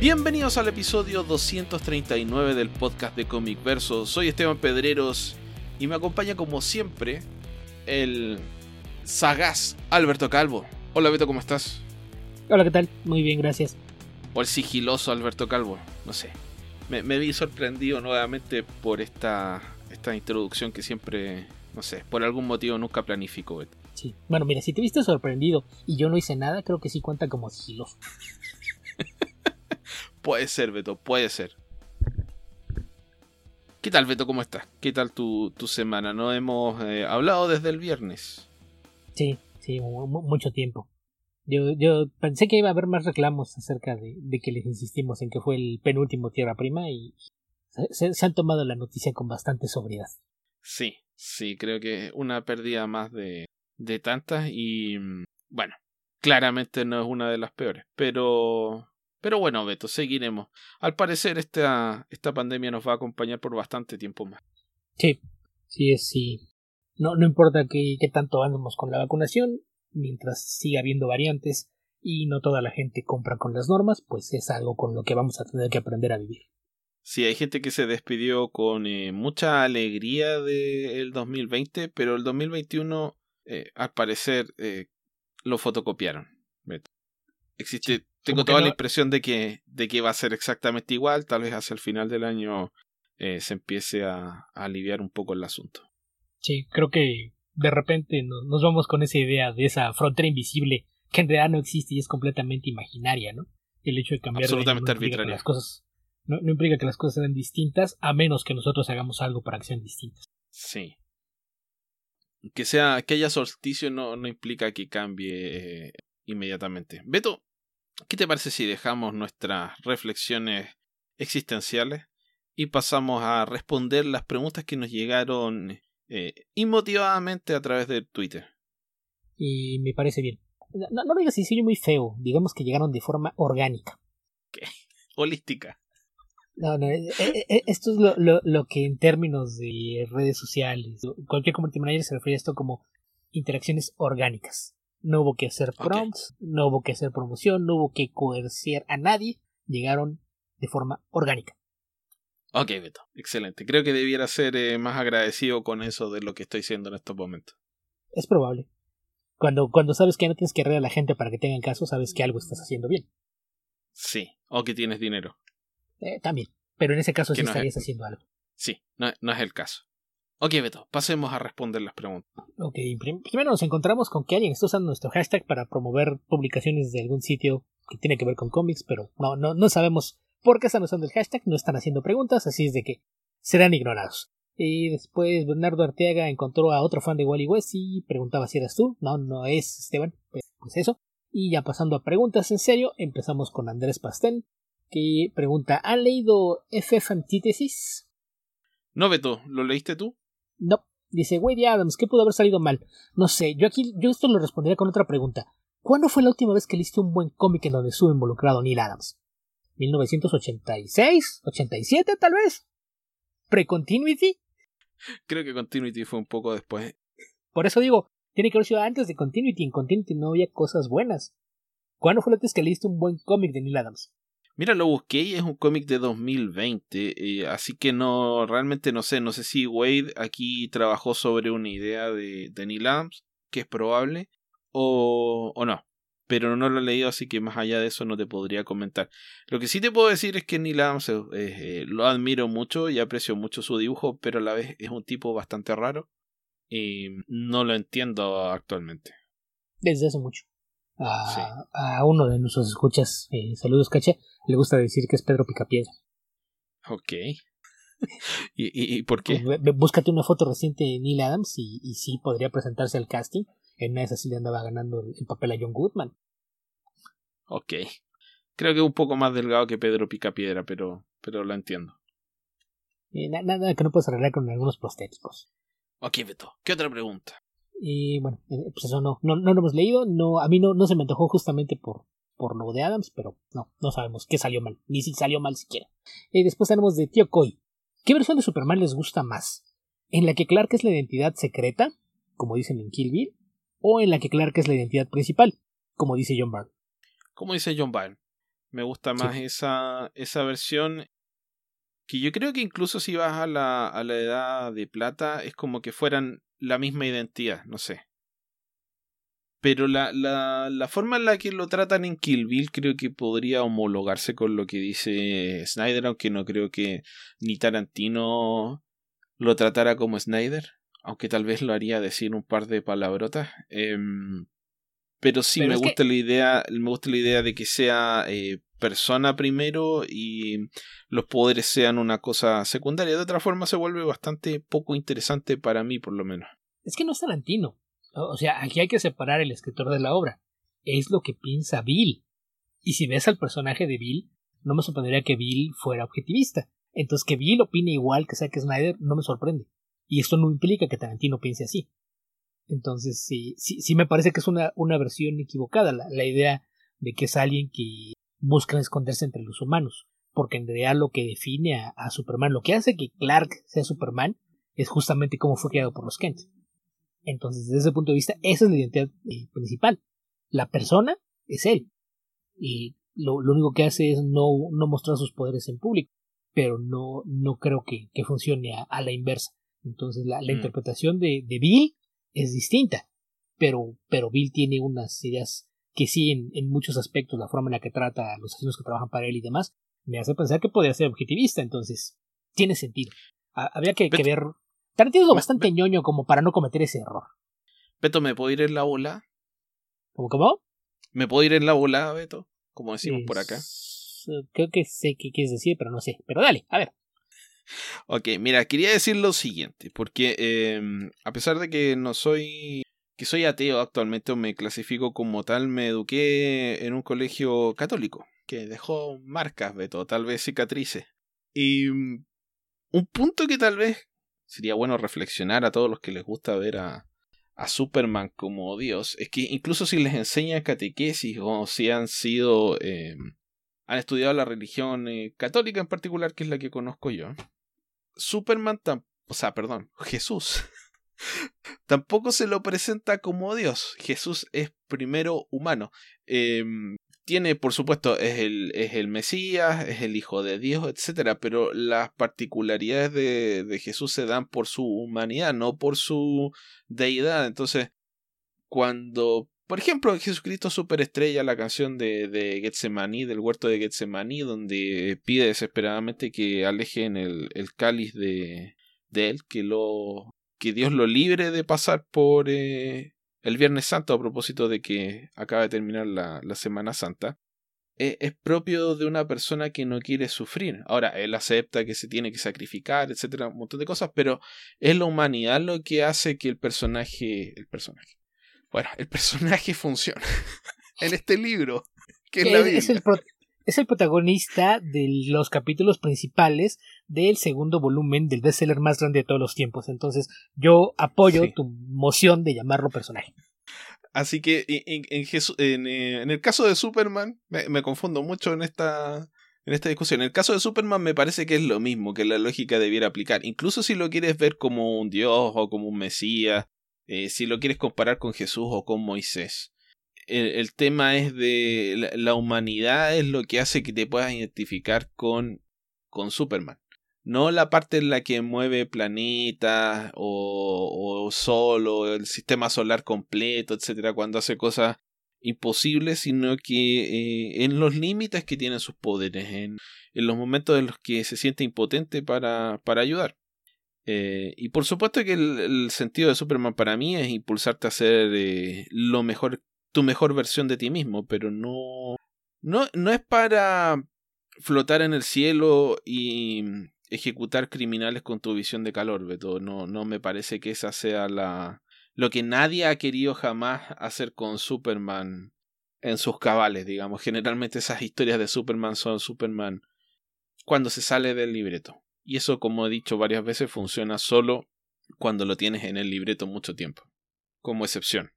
Bienvenidos al episodio 239 del podcast de Comic Verso. Soy Esteban Pedreros y me acompaña como siempre el sagaz Alberto Calvo. Hola Beto, ¿cómo estás? Hola, ¿qué tal? Muy bien, gracias. O el sigiloso Alberto Calvo, no sé. Me, me vi sorprendido nuevamente por esta, esta introducción que siempre, no sé, por algún motivo nunca planifico, Beto. Sí. Bueno, mira, si te viste sorprendido y yo no hice nada, creo que sí cuenta como sigiloso. Puede ser, Beto, puede ser. ¿Qué tal, Beto? ¿Cómo estás? ¿Qué tal tu, tu semana? No hemos eh, hablado desde el viernes. Sí, sí, mu- mu- mucho tiempo. Yo, yo pensé que iba a haber más reclamos acerca de, de que les insistimos en que fue el penúltimo Tierra Prima y se, se- se han tomado la noticia con bastante sobriedad. Sí, sí, creo que una pérdida más de, de tantas y mm, bueno, claramente no es una de las peores, pero pero bueno, Beto, seguiremos. Al parecer esta, esta pandemia nos va a acompañar por bastante tiempo más. Sí, sí es sí. No, no importa qué, qué tanto andemos con la vacunación, mientras siga habiendo variantes y no toda la gente compra con las normas, pues es algo con lo que vamos a tener que aprender a vivir. Sí, hay gente que se despidió con eh, mucha alegría del 2020, pero el 2021 eh, al parecer eh, lo fotocopiaron. Beto. Existe, tengo toda la no- impresión de que, de que va a ser exactamente igual, tal vez hacia el final del año eh, se empiece a, a aliviar un poco el asunto. Sí, creo que de repente no- nos vamos con esa idea de esa frontera invisible que en realidad no existe y es completamente imaginaria, ¿no? El hecho de cambiar de Absolutamente no implica que arbitraria. las cosas no, no implica que las cosas sean distintas a menos que nosotros hagamos algo para que sean distintas. Sí. Que sea, que haya solsticio no, no implica que cambie eh, inmediatamente. Beto, ¿qué te parece si dejamos nuestras reflexiones existenciales y pasamos a responder las preguntas que nos llegaron eh, inmotivadamente a través de Twitter? Y me parece bien. No, no lo digas así muy feo, digamos que llegaron de forma orgánica. Holística. No, no, eh, eh, esto es lo, lo, lo que en términos de redes sociales, cualquier community manager se refiere a esto como interacciones orgánicas. No hubo que hacer prompts, no hubo que hacer promoción, no hubo que coercer a nadie, llegaron de forma orgánica. Ok, Beto, excelente. Creo que debiera ser eh, más agradecido con eso de lo que estoy siendo en estos momentos. Es probable. Cuando, cuando sabes que no tienes que arreglar a la gente para que tengan caso, sabes que algo estás haciendo bien. Sí, o que tienes dinero. Eh, también. Pero en ese caso Que sí no es- estarías haciendo algo. Sí, no, no es el caso. Ok, Beto, pasemos a responder las preguntas. Ok, prim- primero nos encontramos con que alguien está usando nuestro hashtag para promover publicaciones de algún sitio que tiene que ver con cómics, pero no, no, no sabemos por qué están usando el hashtag, no están haciendo preguntas, así es de que serán ignorados. Y después Bernardo Arteaga encontró a otro fan de Wally West y preguntaba si eras tú. No, no es Esteban, pues, pues eso. Y ya pasando a preguntas en serio, empezamos con Andrés Pastel, que pregunta, ¿han leído FF Antítesis? No, Beto, ¿lo leíste tú? No. Dice, Wade Adams, ¿qué pudo haber salido mal? No sé, yo aquí, yo esto lo respondería con otra pregunta. ¿Cuándo fue la última vez que leíste un buen cómic en donde estuvo involucrado Neil Adams? ¿1986? ¿87 tal vez? ¿Pre-Continuity? Creo que Continuity fue un poco después. Por eso digo, tiene que haber sido antes de Continuity. En Continuity no había cosas buenas. ¿Cuándo fue la última vez que leíste un buen cómic de Neil Adams? Mira, lo busqué y es un cómic de 2020, eh, así que no, realmente no sé, no sé si Wade aquí trabajó sobre una idea de, Neil Adams, que es probable, o, o no. Pero no lo he leído, así que más allá de eso no te podría comentar. Lo que sí te puedo decir es que Neil Adams eh, lo admiro mucho y aprecio mucho su dibujo, pero a la vez es un tipo bastante raro y no lo entiendo actualmente. Desde hace mucho. A, a uno de nuestros escuchas, eh, saludos Cacha, le gusta decir que es Pedro Picapiedra. Ok. ¿Y, y, y por qué? Pues, búscate una foto reciente de Neil Adams y, y sí podría presentarse al casting. En una de esas sí le andaba ganando el, el papel a John Goodman. Ok. Creo que un poco más delgado que Pedro Picapiedra, pero, pero lo entiendo. Eh, na- nada que no puedes arreglar con algunos prostéticos. Ok, Beto. ¿Qué otra pregunta? Y bueno, eh, pues eso no, no, no lo hemos leído. No, a mí no, no se me antojó justamente por, por lo de Adams, pero no, no sabemos qué salió mal, ni si salió mal siquiera. Y después tenemos de Tío Koi. ¿Qué versión de Superman les gusta más? ¿En la que Clark es la identidad secreta, como dicen en Kill Bill? ¿O en la que Clark es la identidad principal, como dice John Byrne? Como dice John Byrne. Me gusta más esa, esa versión. Que yo creo que incluso si vas a la, a la edad de plata, es como que fueran la misma identidad, no sé. Pero la, la, la forma en la que lo tratan en Kill Bill creo que podría homologarse con lo que dice Snyder, aunque no creo que ni Tarantino lo tratara como Snyder, aunque tal vez lo haría decir un par de palabrotas. Em, pero sí me gusta la idea, me gusta la idea de que sea eh, persona primero y los poderes sean una cosa secundaria. De otra forma se vuelve bastante poco interesante para mí, por lo menos. Es que no es Tarantino. O sea, aquí hay que separar el escritor de la obra. Es lo que piensa Bill. Y si ves al personaje de Bill, no me sorprendería que Bill fuera objetivista. Entonces que Bill opine igual que Zack Snyder no me sorprende. Y esto no implica que Tarantino piense así. Entonces sí, sí, sí me parece que es una, una versión equivocada la, la idea de que es alguien que busca esconderse entre los humanos. Porque en realidad lo que define a, a Superman, lo que hace que Clark sea Superman, es justamente cómo fue creado por los Kent. Entonces, desde ese punto de vista, esa es la identidad eh, principal. La persona es él. Y lo, único que hace es no, no, mostrar sus poderes en público. Pero no, no creo que, que funcione a, la inversa. Entonces, la, la mm. interpretación de, de, Bill es distinta. Pero, pero Bill tiene unas ideas que sí, en, en, muchos aspectos, la forma en la que trata a los asesinos que trabajan para él y demás, me hace pensar que podría ser objetivista. Entonces, tiene sentido. había que, que ver Tarantino es bastante ñoño como para no cometer ese error. Beto, ¿me puedo ir en la bola? ¿Cómo, cómo? ¿Me puedo ir en la bola, Beto? Como decimos por acá. Creo que sé qué quieres decir, pero no sé. Pero dale, a ver. Ok, mira, quería decir lo siguiente, porque em, a pesar de que no soy que soy ateo actualmente o me clasifico como tal, me eduqué en un colegio católico que dejó marcas, Beto, tal vez cicatrices. Y mm, un punto que tal vez sería bueno reflexionar a todos los que les gusta ver a, a Superman como Dios, es que incluso si les enseña catequesis o si han sido... Eh, han estudiado la religión eh, católica en particular, que es la que conozco yo, Superman, o sea, perdón, Jesús, tampoco se lo presenta como Dios. Jesús es primero humano. Eh, tiene, por supuesto, es el, es el Mesías, es el Hijo de Dios, etc. Pero las particularidades de, de Jesús se dan por su humanidad, no por su deidad. Entonces, cuando por ejemplo, Jesucristo Superestrella, la canción de, de Getsemaní, del huerto de Getsemaní, donde pide desesperadamente que alejen el, el cáliz de, de él, que, lo, que Dios lo libre de pasar por, eh, el Viernes Santo, a propósito de que acaba de terminar la, la Semana Santa, e, es, propio de una persona que no quiere sufrir. Ahora, él acepta que se tiene que sacrificar, etcétera, un montón de cosas, pero es la humanidad lo que hace que el personaje. El personaje. Bueno, el personaje funcione en este libro. Que es, la es, el, es el protagonista de los capítulos principales del segundo volumen del bestseller más grande de todos los tiempos. Entonces, yo apoyo tu moción de llamarlo personaje. Así que en, en, eh, en, el caso de Superman, me, confundo mucho en esta, en esta discusión. En el caso de Superman me parece que es lo mismo, que la lógica debiera aplicar. Incluso si lo quieres ver como un dios o como un mesías, eh, si lo quieres comparar con Jesús o con Moisés el, tema es de la, humanidad es lo que hace que te puedas identificar con, con Superman. No la parte en la que mueve planetas o, o sol o el sistema solar completo, etcétera, cuando hace cosas imposibles, sino que eh, en los límites que tienen sus poderes, en, en, los momentos en los que se siente impotente para, para ayudar. Eh, y por supuesto que el, sentido de Superman para mí es impulsarte a hacer eh, lo mejor tu mejor versión de ti mismo, pero no, no, no es para flotar en el cielo y ejecutar criminales con tu visión de calor, Beto. No, no me parece que esa sea la lo que nadie ha querido jamás hacer con Superman en sus cabales, digamos. Generalmente esas historias de Superman son Superman cuando se sale del libreto. Y eso, como he dicho varias veces, funciona solo cuando lo tienes en el libreto mucho tiempo, como excepción.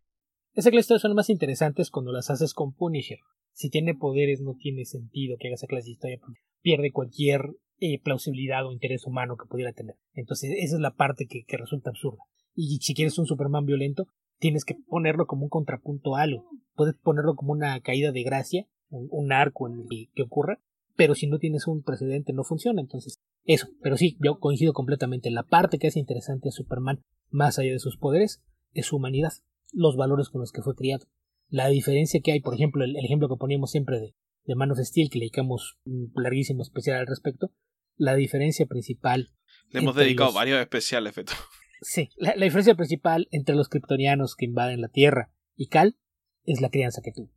Esas clase son más interesantes cuando las haces con Punisher. Si tiene poderes no tiene sentido que haga esa clase de historia pierde cualquier eh, plausibilidad o interés humano que pudiera tener. Entonces esa es la parte que, resulta absurda. Y si quieres un Superman violento, tienes que ponerlo como un contrapunto a algo. Puedes ponerlo como una caída de gracia un, arco en el que ocurra, pero si no tienes un precedente no funciona, entonces eso, pero sí, yo coincido completamente. La parte que hace interesante a Superman, más allá de sus poderes, es su humanidad, los valores con los que fue criado. La diferencia que hay, por ejemplo, el, ejemplo que poníamos siempre de, de Man of Steel, que le dedicamos un larguísimo especial al respecto, la diferencia principal. Le hemos dedicado varios especiales, Feto. Sí, la, la, diferencia principal entre los kryptonianos que invaden la Tierra y Cal es la crianza que tuvo.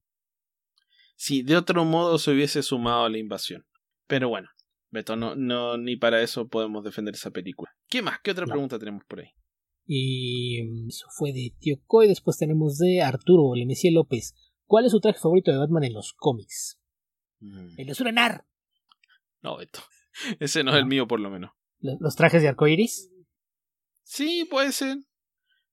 Si de otro modo se hubiese sumado a la invasión. Pero bueno, Beto, no, no, ni para eso podemos defender esa película. ¿Qué más? ¿Qué otra pregunta tenemos por ahí? Y mm, eso fue de Tío Coy. Después tenemos de Arturo Lemesía López. ¿Cuál es su traje favorito de Batman en los cómics? Mm. El de Surenar. No, Beto. Ese no, es el mío, por lo menos. ¿Los trajes de arcoiris? Sí, puede ser.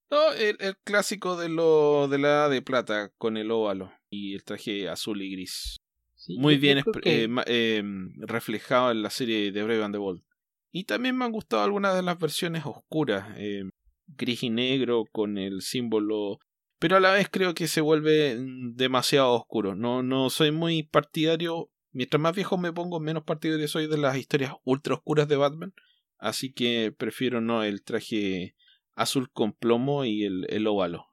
No, el, clásico de lo de la de plata con el óvalo y el traje azul y gris. Muy bien eh, em, reflejado en la serie de Brave and the Bold. Y también me han gustado algunas de las versiones oscuras, em, gris y negro con el símbolo, pero a la vez creo que se vuelve mm, demasiado oscuro. No, no soy muy partidario. Mientras más viejo me pongo, menos partidario soy de las historias ultra oscuras de Batman. Así que prefiero no el traje azul con plomo y el, el óvalo.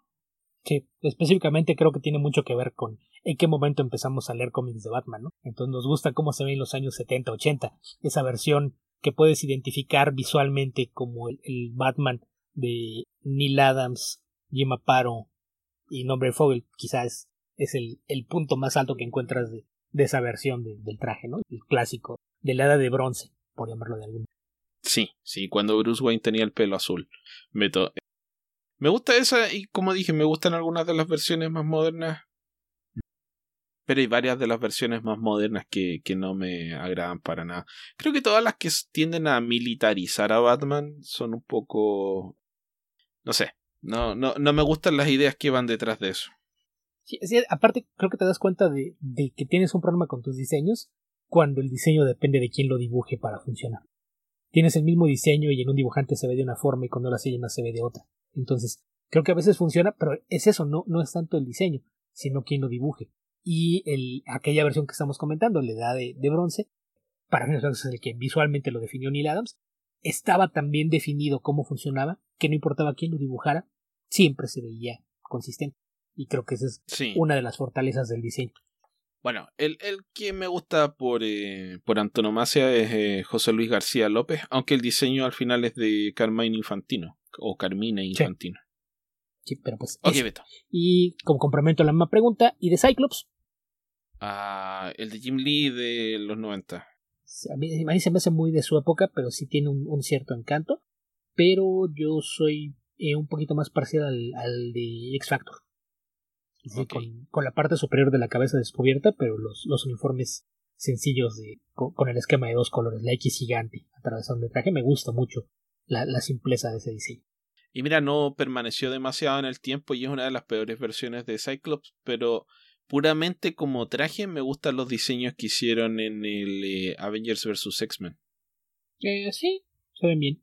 Sí, específicamente creo que tiene mucho que ver con en qué momento empezamos a leer cómics de Batman, ¿no? Entonces nos gusta cómo se ve en los años 70, 80, esa versión que puedes identificar visualmente como el, Batman de Neil Adams, Jim Aparo y Nombre Fogel, quizás es el, el, punto más alto que encuentras de, de esa versión del traje, ¿no? El clásico, de la edad de bronce, por llamarlo de algún Sí, sí, cuando Bruce Wayne tenía el pelo azul. Me gusta esa y como dije, me gustan algunas de las versiones más modernas. Pero hay varias de las versiones más modernas que, que no me agradan para nada. Creo que todas las que tienden a militarizar a Batman son un poco... No sé, no, no, no me gustan las ideas que van detrás de eso. Aparte creo que te das cuenta de, de que tienes un problema con tus diseños cuando el diseño depende de quién lo dibuje para funcionar tienes el mismo diseño y en un dibujante se ve de una forma y cuando lo hace llena se ve de otra. Entonces, creo que a veces funciona, pero es eso, no, no es tanto el diseño, sino quien lo dibuje. Y el, aquella versión que estamos comentando, la edad de, bronce, para mí es el que visualmente lo definió Neil Adams, estaba tan bien definido cómo funcionaba que no importaba quién lo dibujara, siempre se veía consistente. Y creo que esa es una de las fortalezas del diseño. Bueno, el, el que me gusta por, eh, por antonomasia es eh, José Luis García López, aunque el diseño al final es de Carmine Infantino, o Carmine Infantino. Sí, pero pues. Y como complemento a la misma pregunta, ¿y de Cyclops? Ah, el de Jim Lee de los 90. A mí, se me hace muy de su época, pero sí tiene un, cierto encanto. Pero yo soy eh, un poquito más parcial al, al de X Factor con, la parte superior de la cabeza descubierta, pero los, los uniformes sencillos de, con, el esquema de dos colores, la X gigante atravesando el traje, me gusta mucho la, la simpleza de ese diseño. Y mira, no permaneció demasiado en el tiempo y es una de las peores versiones de Cyclops, pero puramente como traje me gustan los diseños que hicieron en el eh, Avengers vs. X-Men. Eh, sí, se ven bien.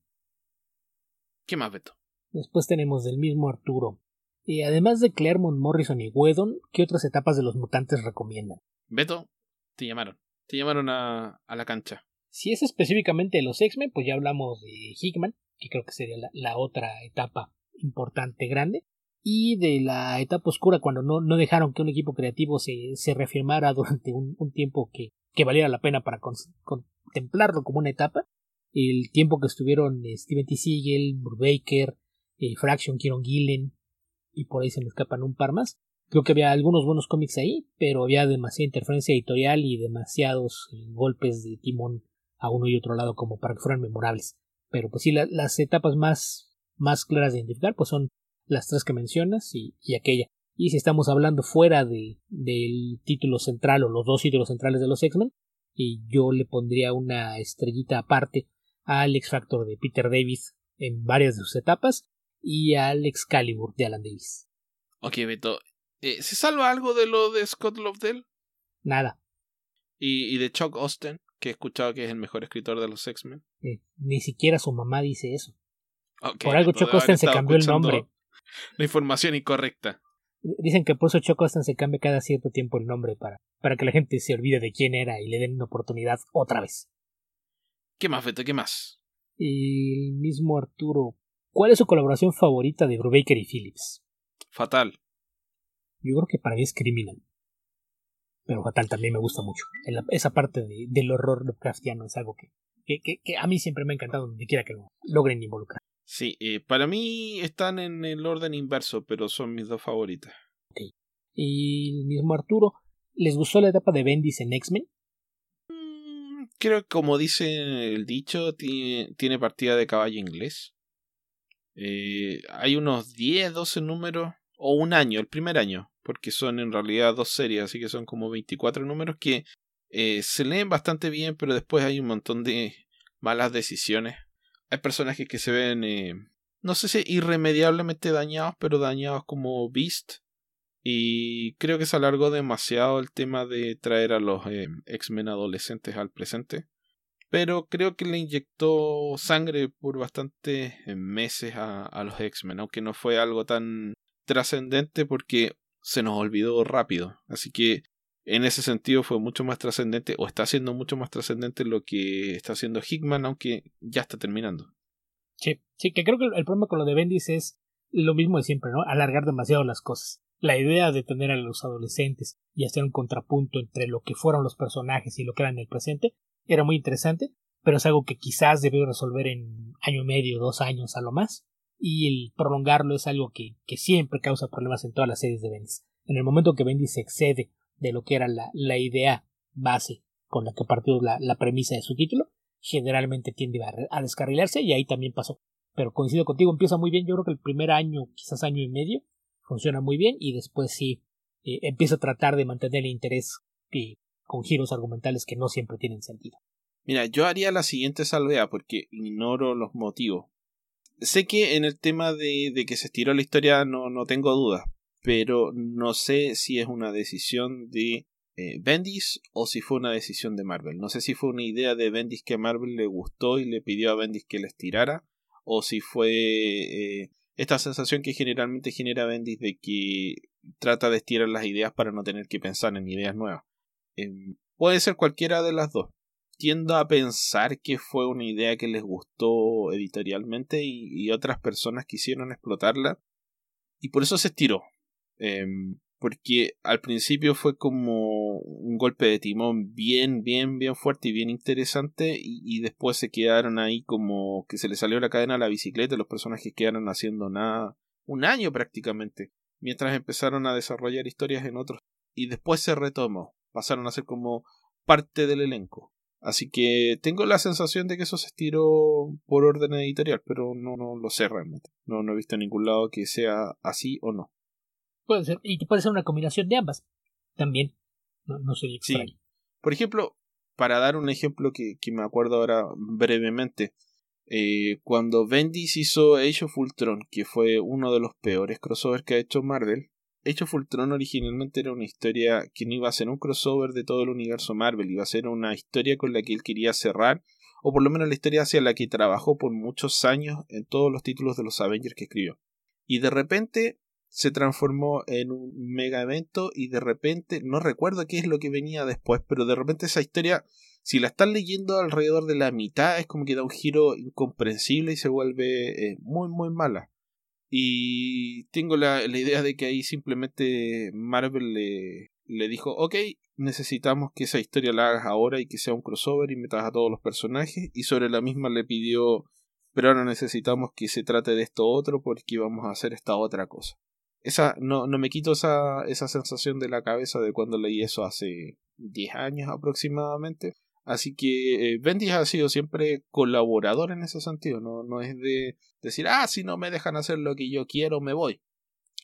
¿Qué más, Beto? Después tenemos del mismo Arturo. Y además de Claremont, Morrison y Whedon, ¿qué otras etapas de los mutantes recomiendan? Beto, te llamaron. Te llamaron a, a la cancha. Si es específicamente de los X-Men, pues ya hablamos de Hickman, que creo que sería la, otra etapa importante, grande. Y de la etapa oscura, cuando no, no dejaron que un equipo creativo se, se reafirmara durante un, tiempo que, que, valiera la pena para contemplarlo como una etapa. El tiempo que estuvieron eh, Steven T. Siegel, Brubaker, eh, Fraction, Kieron Gillen, y por ahí se me escapan un par más. Creo que había algunos buenos cómics ahí, pero había demasiada interferencia editorial y demasiados eh, golpes de timón a uno y otro lado como para que fueran memorables. Pero pues sí, las etapas más, más claras de identificar pues son las tres que mencionas y, aquella. Y si estamos hablando fuera de, del título central o los dos títulos centrales de los X-Men, y yo le pondría una estrellita aparte al X Factor de Peter Davis en varias de sus etapas y al Excalibur de Alan Davis. Ok, Beto. Eh, ¿Se salva algo de lo de Scott Lovedell? Nada. ¿Y, ¿Y, de Chuck Austin, que he escuchado que es el mejor escritor de los X-Men? Eh, ni siquiera su mamá dice eso. Por algo Chuck Austin se cambió el nombre. La información incorrecta. Dicen que por eso Choco se cambia cada cierto tiempo el nombre para, para que la gente se olvide de quién era y le den una oportunidad otra vez. ¿Qué más, Beto? ¿Qué más? El mismo Arturo. ¿Cuál es su colaboración favorita de Brubaker y Phillips? Fatal. Yo creo que para mí es Criminal. Pero Fatal también me gusta mucho. esa parte del horror Lovecraftiano es algo que, que, a mí siempre me ha encantado donde quiera que lo logren involucrar. Sí, eh, para mí están en el orden inverso, pero son mis dos favoritas. Ok. Y el mismo Arturo, ¿les gustó la etapa de Bendis en X-Men? Mm, creo que como dice el dicho, tiene, tiene partida de caballo inglés. Eh, hay unos 10, 12 números, o un año, el primer año, porque son en realidad dos series, así que son como 24 números que eh, se leen bastante bien, pero después hay un montón de malas decisiones hay personajes que se ven, eh, no sé si irremediablemente dañados, pero dañados como Beast. Y creo que se alargó demasiado el tema de traer a los X-Men adolescentes al presente. Pero creo que le inyectó sangre por bastantes eh, meses a, a los X-Men, aunque no fue algo tan trascendente porque se nos olvidó rápido. Así que en ese sentido fue mucho más trascendente o está siendo mucho más trascendente lo que está haciendo Hickman aunque ya está terminando. Sí, sí, que creo que el problema con lo de Bendis es lo mismo de siempre, ¿no? Alargar demasiado las cosas. La idea de tener a los adolescentes y hacer un contrapunto entre lo que fueron los personajes y lo que eran en el presente era muy interesante, pero es algo que quizás debió resolver en año y medio, dos años a lo más, y el prolongarlo es algo que, que siempre causa problemas en todas las series de Bendis. En el momento que Bendis se excede de lo que era la, la idea base con la que partió la, la, premisa de su título, generalmente tiende a, descarrilarse y ahí también pasó. Pero coincido contigo, empieza muy bien, yo creo que el primer año, quizás año y medio, funciona muy bien y después sí eh, empieza a tratar de mantener el interés y con giros argumentales que no siempre tienen sentido. Mira, yo haría la siguiente salvea porque ignoro los motivos. Sé que en el tema de, que se estiró la historia no, no tengo dudas, pero no sé si es una decisión de eh, Bendis o si fue una decisión de Marvel. No sé si fue una idea de Bendis que a Marvel le gustó y le pidió a Bendis que les tirara, o si fue eh, esta sensación que generalmente genera Bendis de que trata de estirar las ideas para no tener que pensar en ideas nuevas. Em, puede ser cualquiera de las dos. Tiendo a pensar que fue una idea que les gustó editorialmente y, y otras personas quisieron explotarla y por eso se estiró. Em, porque al principio fue como un golpe de timón bien, bien, bien fuerte y bien interesante y, después se quedaron ahí como que se le salió la cadena a la bicicleta, los personajes quedaron haciendo nada, un año prácticamente, mientras empezaron a desarrollar historias en otros y después se retomó, pasaron a ser como parte del elenco. Así que tengo la sensación de que eso se estiró por orden editorial, pero no, no lo sé realmente. No, no he visto en ningún lado que sea así o no. Puede ser, y puede ser una combinación de ambas. También. No, no sería extraño. Sí. Por ejemplo, para dar un ejemplo que, que me acuerdo ahora brevemente. Eh, cuando Bendis hizo Age of Ultron, que fue uno de los peores crossovers que ha hecho Marvel, Age of Ultron originalmente era una historia que no iba a ser un crossover de todo el universo Marvel, iba a ser una historia con la que él quería cerrar, o por lo menos la historia hacia la que trabajó por muchos años en todos los títulos de los Avengers que escribió. Y de repente se transformó en un mega evento y de repente, no recuerdo qué es lo que venía después, pero de repente esa historia, si la están leyendo alrededor de la mitad, es como que da un giro incomprensible y se vuelve eh, muy, muy mala. Y tengo la, la, idea de que ahí simplemente Marvel le, le dijo, ok, necesitamos que esa historia la hagas ahora y que sea un crossover y metas a todos los personajes. Y sobre la misma le pidió, pero ahora necesitamos que se trate de esto otro porque vamos a hacer esta otra cosa esa, no, no me quito esa, esa sensación de la cabeza de cuando leí eso hace 10 años aproximadamente. Así que eh, Bendis ha sido siempre colaborador en ese sentido, no, no es de decir, ah, si no me dejan hacer lo que yo quiero, me voy.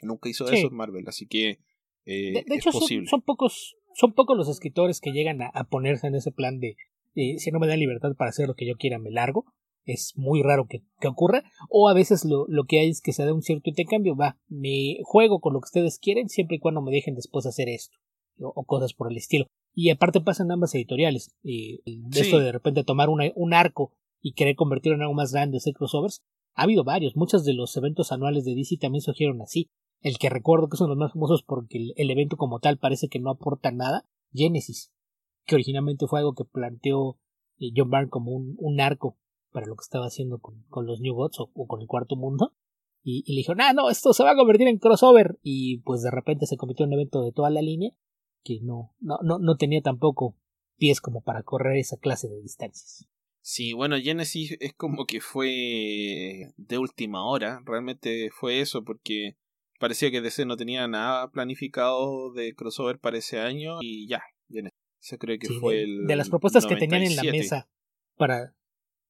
Nunca hizo eso en Marvel, así que eh, de, hecho, Son, pocos, son pocos los escritores que llegan a, ponerse en ese plan de eh, si no me dan libertad para hacer lo que yo quiera, me largo. Es muy raro que, ocurra, o a veces lo, lo, que hay es que se da un cierto intercambio, va, me juego con lo que ustedes quieren siempre y cuando me dejen después hacer esto, o, cosas por el estilo. Y aparte pasan ambas editoriales, eh, esto de repente tomar un arco y querer convertirlo en algo más grande, hacer crossovers, ha habido varios, muchos de los eventos anuales de DC también surgieron así. el que recuerdo que de los más famosos porque el, evento como tal parece que no aporta nada, Genesis, que originalmente fue algo que planteó eh, John Byrne como un, un, arco para lo que estaba haciendo con, con los New Gods o, con el Cuarto Mundo. Y, le dijo, ah, no, esto se va a convertir en crossover. Y pues de repente se convirtió en un evento de toda la línea que no, no, no, no tenía tampoco pies como para correr esa clase de distancias. Sí, bueno, Genesis es como que fue de última hora, realmente fue eso, porque parecía que DC no tenía nada planificado de crossover para ese año y ya, Genesis. Eso creo que fue de, el. De las propuestas que tenían en la mesa para,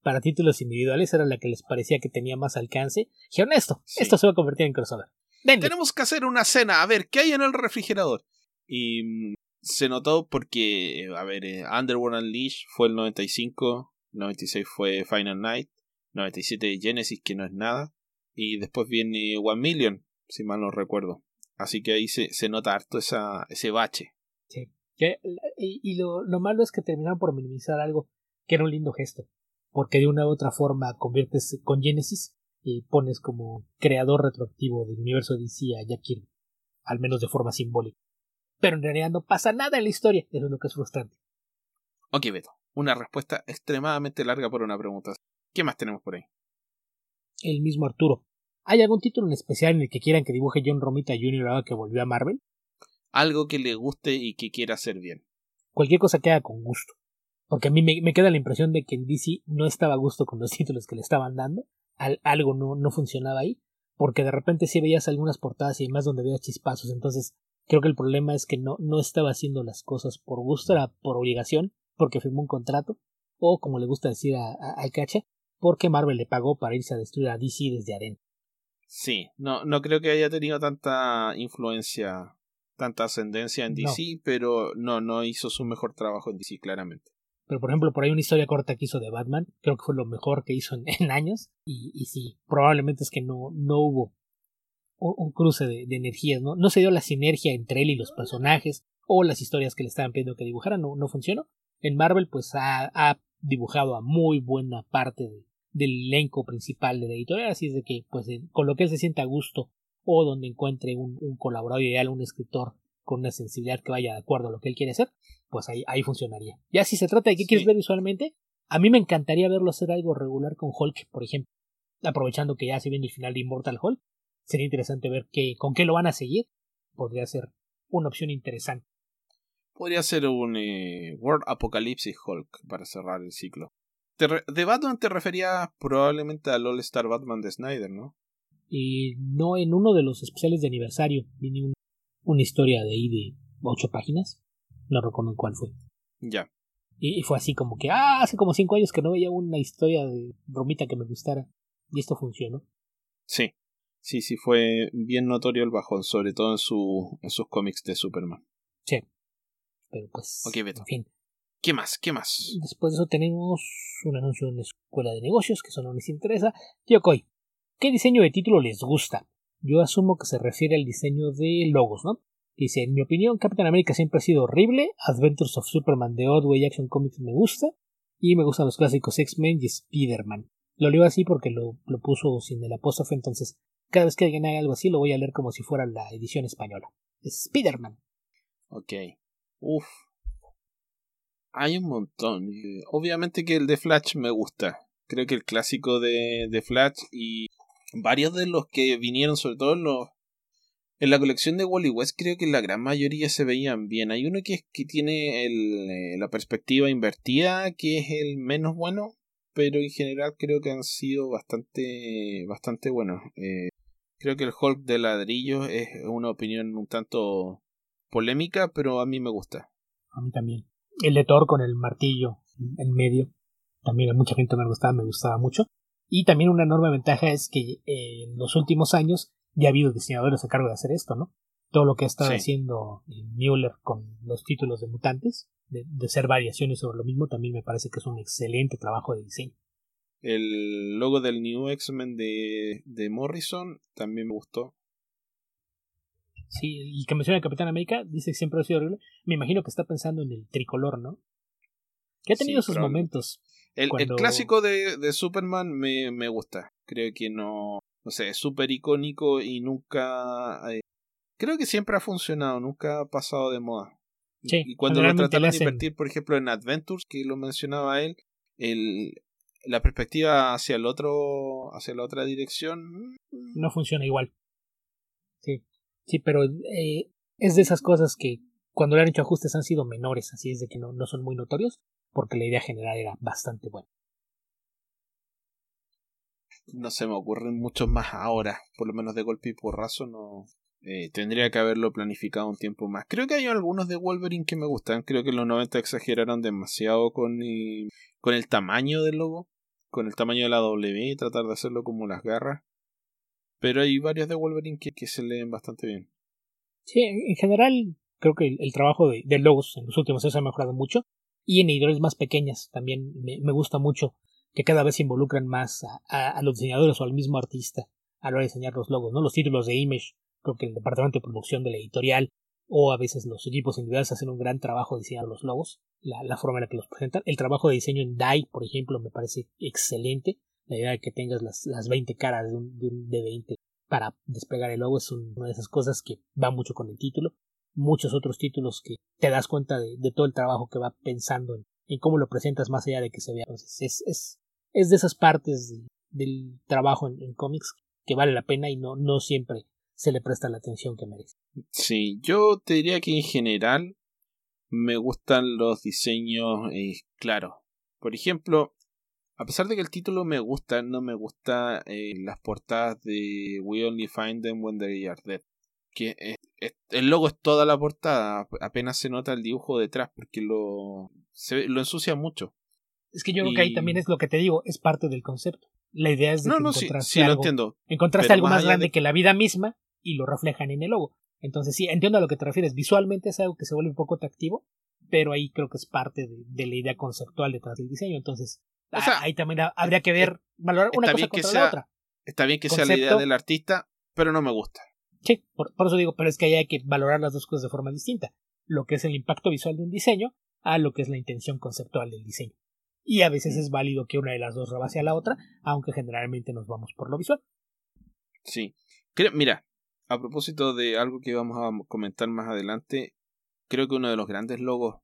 para títulos individuales, era la que les parecía que tenía más alcance. Dijeron esto, esto se va a convertir en crossover. Tenemos que hacer una cena, a ver, ¿qué hay en el refrigerador? Y mm, se notó porque, a ver, eh, Underworld Unleashed fue el 95, 96 fue Final Night, 97 Genesis, que no es nada, y después viene One Million, si mal no recuerdo. Así que ahí se, se nota harto esa, ese bache. Sí. y, y lo, lo, malo es que terminaron por minimizar algo que era un lindo gesto. Porque de una u otra forma conviertes con Genesis y pones como creador retroactivo del universo DC a Jack Kirby. Al menos de forma simbólica. Pero en realidad no pasa nada en la historia. Eso es lo que es frustrante. Ok, Beto una respuesta extremadamente larga por una pregunta. ¿Qué más tenemos por ahí? El mismo Arturo. ¿Hay algún título en especial en el que quieran que dibuje John Romita Jr. ahora que volvió a Marvel? Algo que le guste y que quiera hacer bien. Cualquier cosa que haga con gusto. Porque a mí me, queda la impresión de que en DC no estaba a gusto con los títulos que le estaban dando. algo no, no funcionaba ahí. Porque de repente sí veías algunas portadas y demás donde veías chispazos. Entonces creo que el problema es que no, no estaba haciendo las cosas por gusto, era por obligación porque firmó un contrato, o como le gusta decir a, a, Cacha, porque Marvel le pagó para irse a destruir a DC desde adentro. Sí, no, no creo que haya tenido tanta influencia, tanta ascendencia en DC, pero no, no hizo su mejor trabajo en DC, claramente. Pero por ejemplo, por ahí una historia corta que hizo de Batman, creo que fue lo mejor que hizo en, años, y, y, sí, probablemente es que no, no hubo un, cruce de, de, energías, ¿no? No se dio la sinergia entre él y los personajes, o las historias que le estaban pidiendo que dibujara, no, no funcionó. En Marvel, pues ha, dibujado a muy buena parte del elenco principal de la editorial, así es de que, pues, con lo que él se sienta a gusto o donde encuentre un, colaborador ideal, un escritor con una sensibilidad que vaya de acuerdo a lo que él quiere hacer, pues ahí, ahí funcionaría. Ya si se trata de qué quieres ver visualmente, a mí me encantaría verlo hacer algo regular con Hulk, por ejemplo. Aprovechando que ya se viene el final de Immortal Hulk, sería interesante ver qué, con qué lo van a seguir. Podría ser una opción interesante. Podría ser un eh, World Apocalypse Hulk para cerrar el ciclo. de Batman te referías probablemente al All Star Batman de Snyder, ¿no? Y no, en uno de los especiales de aniversario vine una historia de ahí de ocho páginas. No recuerdo cuál fue. Ya. Y, fue así como que, ah, hace como cinco años que no veía una historia de bromita que me gustara. Y esto funcionó. Sí, sí, sí, fue bien notorio el bajón, sobre todo en, su, en sus cómics de Superman. Sí. Pero pues. Ok, Beto. En fin. ¿Qué más? ¿Qué más? Después de eso tenemos un anuncio en la escuela de negocios, que eso no les interesa. Yokoi, ¿qué diseño de título les gusta? Yo asumo que se refiere al diseño de logos, ¿no? Dice, en mi opinión, Captain America siempre ha sido horrible, Adventures of Superman de Way Action Comics me gusta, y me gustan los clásicos X-Men y Spider-Man. Lo leo así porque lo, lo puso sin el apóstrofe, entonces cada vez que alguien algo así lo voy a leer como si fuera la edición española. Spider-Man. Ok. Uf. Hay un montón. Obviamente que el de Flash me gusta. Creo que el clásico de, de Flash y varios de los que vinieron, sobre todo en, los, en la colección de Wally West, creo que la gran mayoría se veían bien. Hay uno que, que tiene eh, la perspectiva invertida, que es el menos bueno, pero en general creo que han sido bastante, bastante buenos. Eh, creo que el Hulk de ladrillo es una opinión un tanto polémica, pero a mí me gusta. A mí también. El de Thor con el martillo en medio, también a mucha gente me gustaba, me gustaba mucho. Y también una enorme ventaja es que eh, en los últimos años ya ha habido diseñadores a cargo de hacer esto, ¿no? Todo lo que ha estado haciendo eh, Mueller con los títulos de mutantes, de, de ser variaciones sobre lo mismo, también me parece que es un excelente trabajo de diseño. El logo del New X-Men de, de Morrison también me gustó. Sí, y que menciona Capitán América, dice que siempre ha sido horrible. Me imagino que está pensando en el tricolor, ¿no? Que ha tenido sus momentos. El, clásico de, de Superman me, me, gusta. Creo que no, no sé, es súper icónico y nunca... Eh, creo que siempre ha funcionado, nunca ha pasado de moda. y cuando lo trataron de invertir, por ejemplo, en Adventures, que lo mencionaba él, el, la perspectiva hacia el otro, hacia la otra dirección... Mm, no funciona igual. Sí, sí, pero eh, es de esas cosas que cuando le han hecho ajustes han sido menores, así es de que no, no son muy notorios, porque la idea general era bastante buena. No se me ocurren muchos más ahora, por lo menos de golpe y porrazo no. Eh, tendría que haberlo planificado un tiempo más. Creo que hay algunos de Wolverine que me gustan. Creo que en los 90 exageraron demasiado con, con el tamaño del logo, con el tamaño de la W y tratar de hacerlo como las garras. Pero hay varios de Wolverine que, se leen bastante bien. Sí, en general creo que el, trabajo de, de, logos en los últimos años ha mejorado mucho. Y en editoriales más pequeñas también me, me gusta mucho que cada vez se involucran más a, los diseñadores o al mismo artista a la hora de diseñar los logos, ¿no? Los títulos de Image, creo que el departamento de producción de la editorial o a veces los equipos individuales hacen un gran trabajo diseñando los logos, la, la, forma en la que los presentan. El trabajo de diseño en DAI, por ejemplo, me parece excelente. La idea de que tengas las, las 20 caras de un, de 20 para desplegar el logo es una de esas cosas que va mucho con el título. Muchos otros títulos que te das cuenta de, de todo el trabajo que va pensando en, en, cómo lo presentas más allá de que se vea. Entonces es, es, es de esas partes del trabajo en, cómics que vale la pena y no, no siempre se le presta la atención que merece. Sí, yo te diría que en general me gustan los diseños eh, claros. Por ejemplo, a pesar de que el título me gusta, no me gusta eh, las portadas de We Only Find Them When They Are Dead. Que el logo es toda la portada, apenas se nota el dibujo detrás porque lo, se, lo ensucia mucho. Es que yo creo que ahí también es lo que te digo, es parte del concepto. La idea es de no, no, sí, sí, algo, lo entiendo. Encontraste algo más, grande que la vida misma y lo reflejan en el logo. Entonces sí, entiendo a lo que te refieres. Visualmente es algo que se vuelve un poco atractivo, pero ahí creo que es parte de, la idea conceptual detrás del diseño. Entonces, ahí también habría que ver, valorar una cosa contra la otra. Está bien que sea la idea del artista, pero no me gusta. Sí, por, eso digo, pero es que ahí hay que valorar las dos cosas de forma distinta. Lo que es el impacto visual de un diseño a lo que es la intención conceptual del diseño y a veces es válido que una de las dos rebase a la otra, aunque generalmente nos vamos por lo visual. Sí. mira, a propósito de algo que vamos a comentar más adelante, creo que uno de los grandes logos,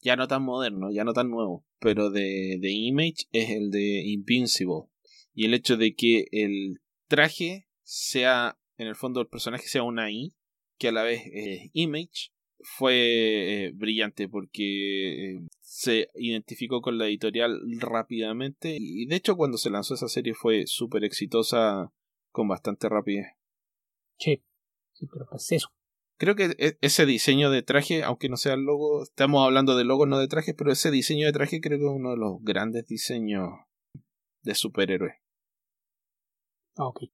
ya no tan moderno, ya no tan nuevo, pero de, de Image es el de Invincible. Y el hecho de que el traje sea, en el fondo, el personaje sea una I, que a la vez es Image, fue eh, brillante porque eh, se identificó con la editorial rápidamente y de hecho cuando se lanzó esa serie fue súper exitosa con bastante rapidez. Sí, sí, pero pues eso. Creo que e, ese diseño de traje, aunque no sea el logo, estamos hablando de logo, no de traje, pero ese diseño de traje creo que es uno de los grandes diseños de superhéroes. Ok.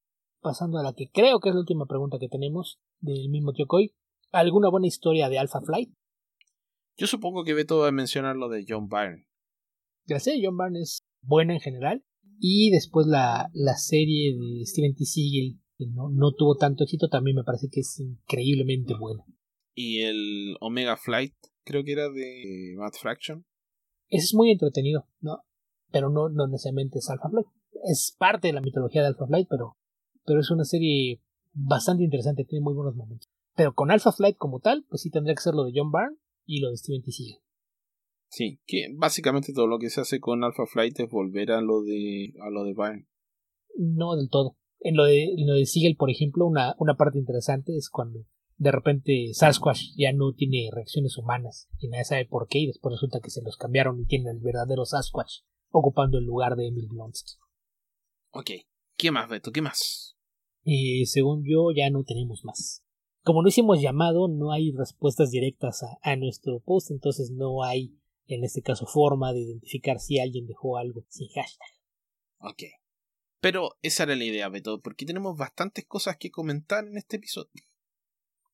Pasando a la que creo que es la última pregunta que tenemos del mismo Coy. ¿Alguna buena historia de Alpha Flight? Yo supongo que Beto va a mencionar lo de John Byrne. Ya sé, John Byrne es buena en general. Y después la, la serie de Steven T. Siegel, que no, no tuvo tanto éxito, también me parece que es increíblemente buena. Y el Omega Flight, creo que era de Matt Fraction. Ese es muy entretenido, ¿no? Pero no, no necesariamente es Alpha Flight. Es parte de la mitología de Alpha Flight, pero, pero es una serie bastante interesante, tiene muy buenos momentos. Pero con Alpha Flight como tal, pues sí tendría que ser lo de John Byrne y lo de Steven T. Sí, que básicamente todo lo que se hace con Alpha Flight es volver a lo de a lo de Byrne. No del todo. En lo de, en lo de Siegel, por ejemplo, una, una parte interesante es cuando de repente Sasquatch ya no tiene reacciones humanas y nadie sabe por qué y después resulta que se los cambiaron y tienen el verdadero Sasquatch ocupando el lugar de Emil Blonsky. Ok, ¿qué más, Beto? ¿Qué más? Eh, según yo, ya no tenemos más. Como no hicimos llamado, no hay respuestas directas a, nuestro post, entonces no hay, en este caso, forma de identificar si alguien dejó algo sin hashtag. Ok. Pero esa era la idea, Beto, porque tenemos bastantes cosas que comentar en este episodio.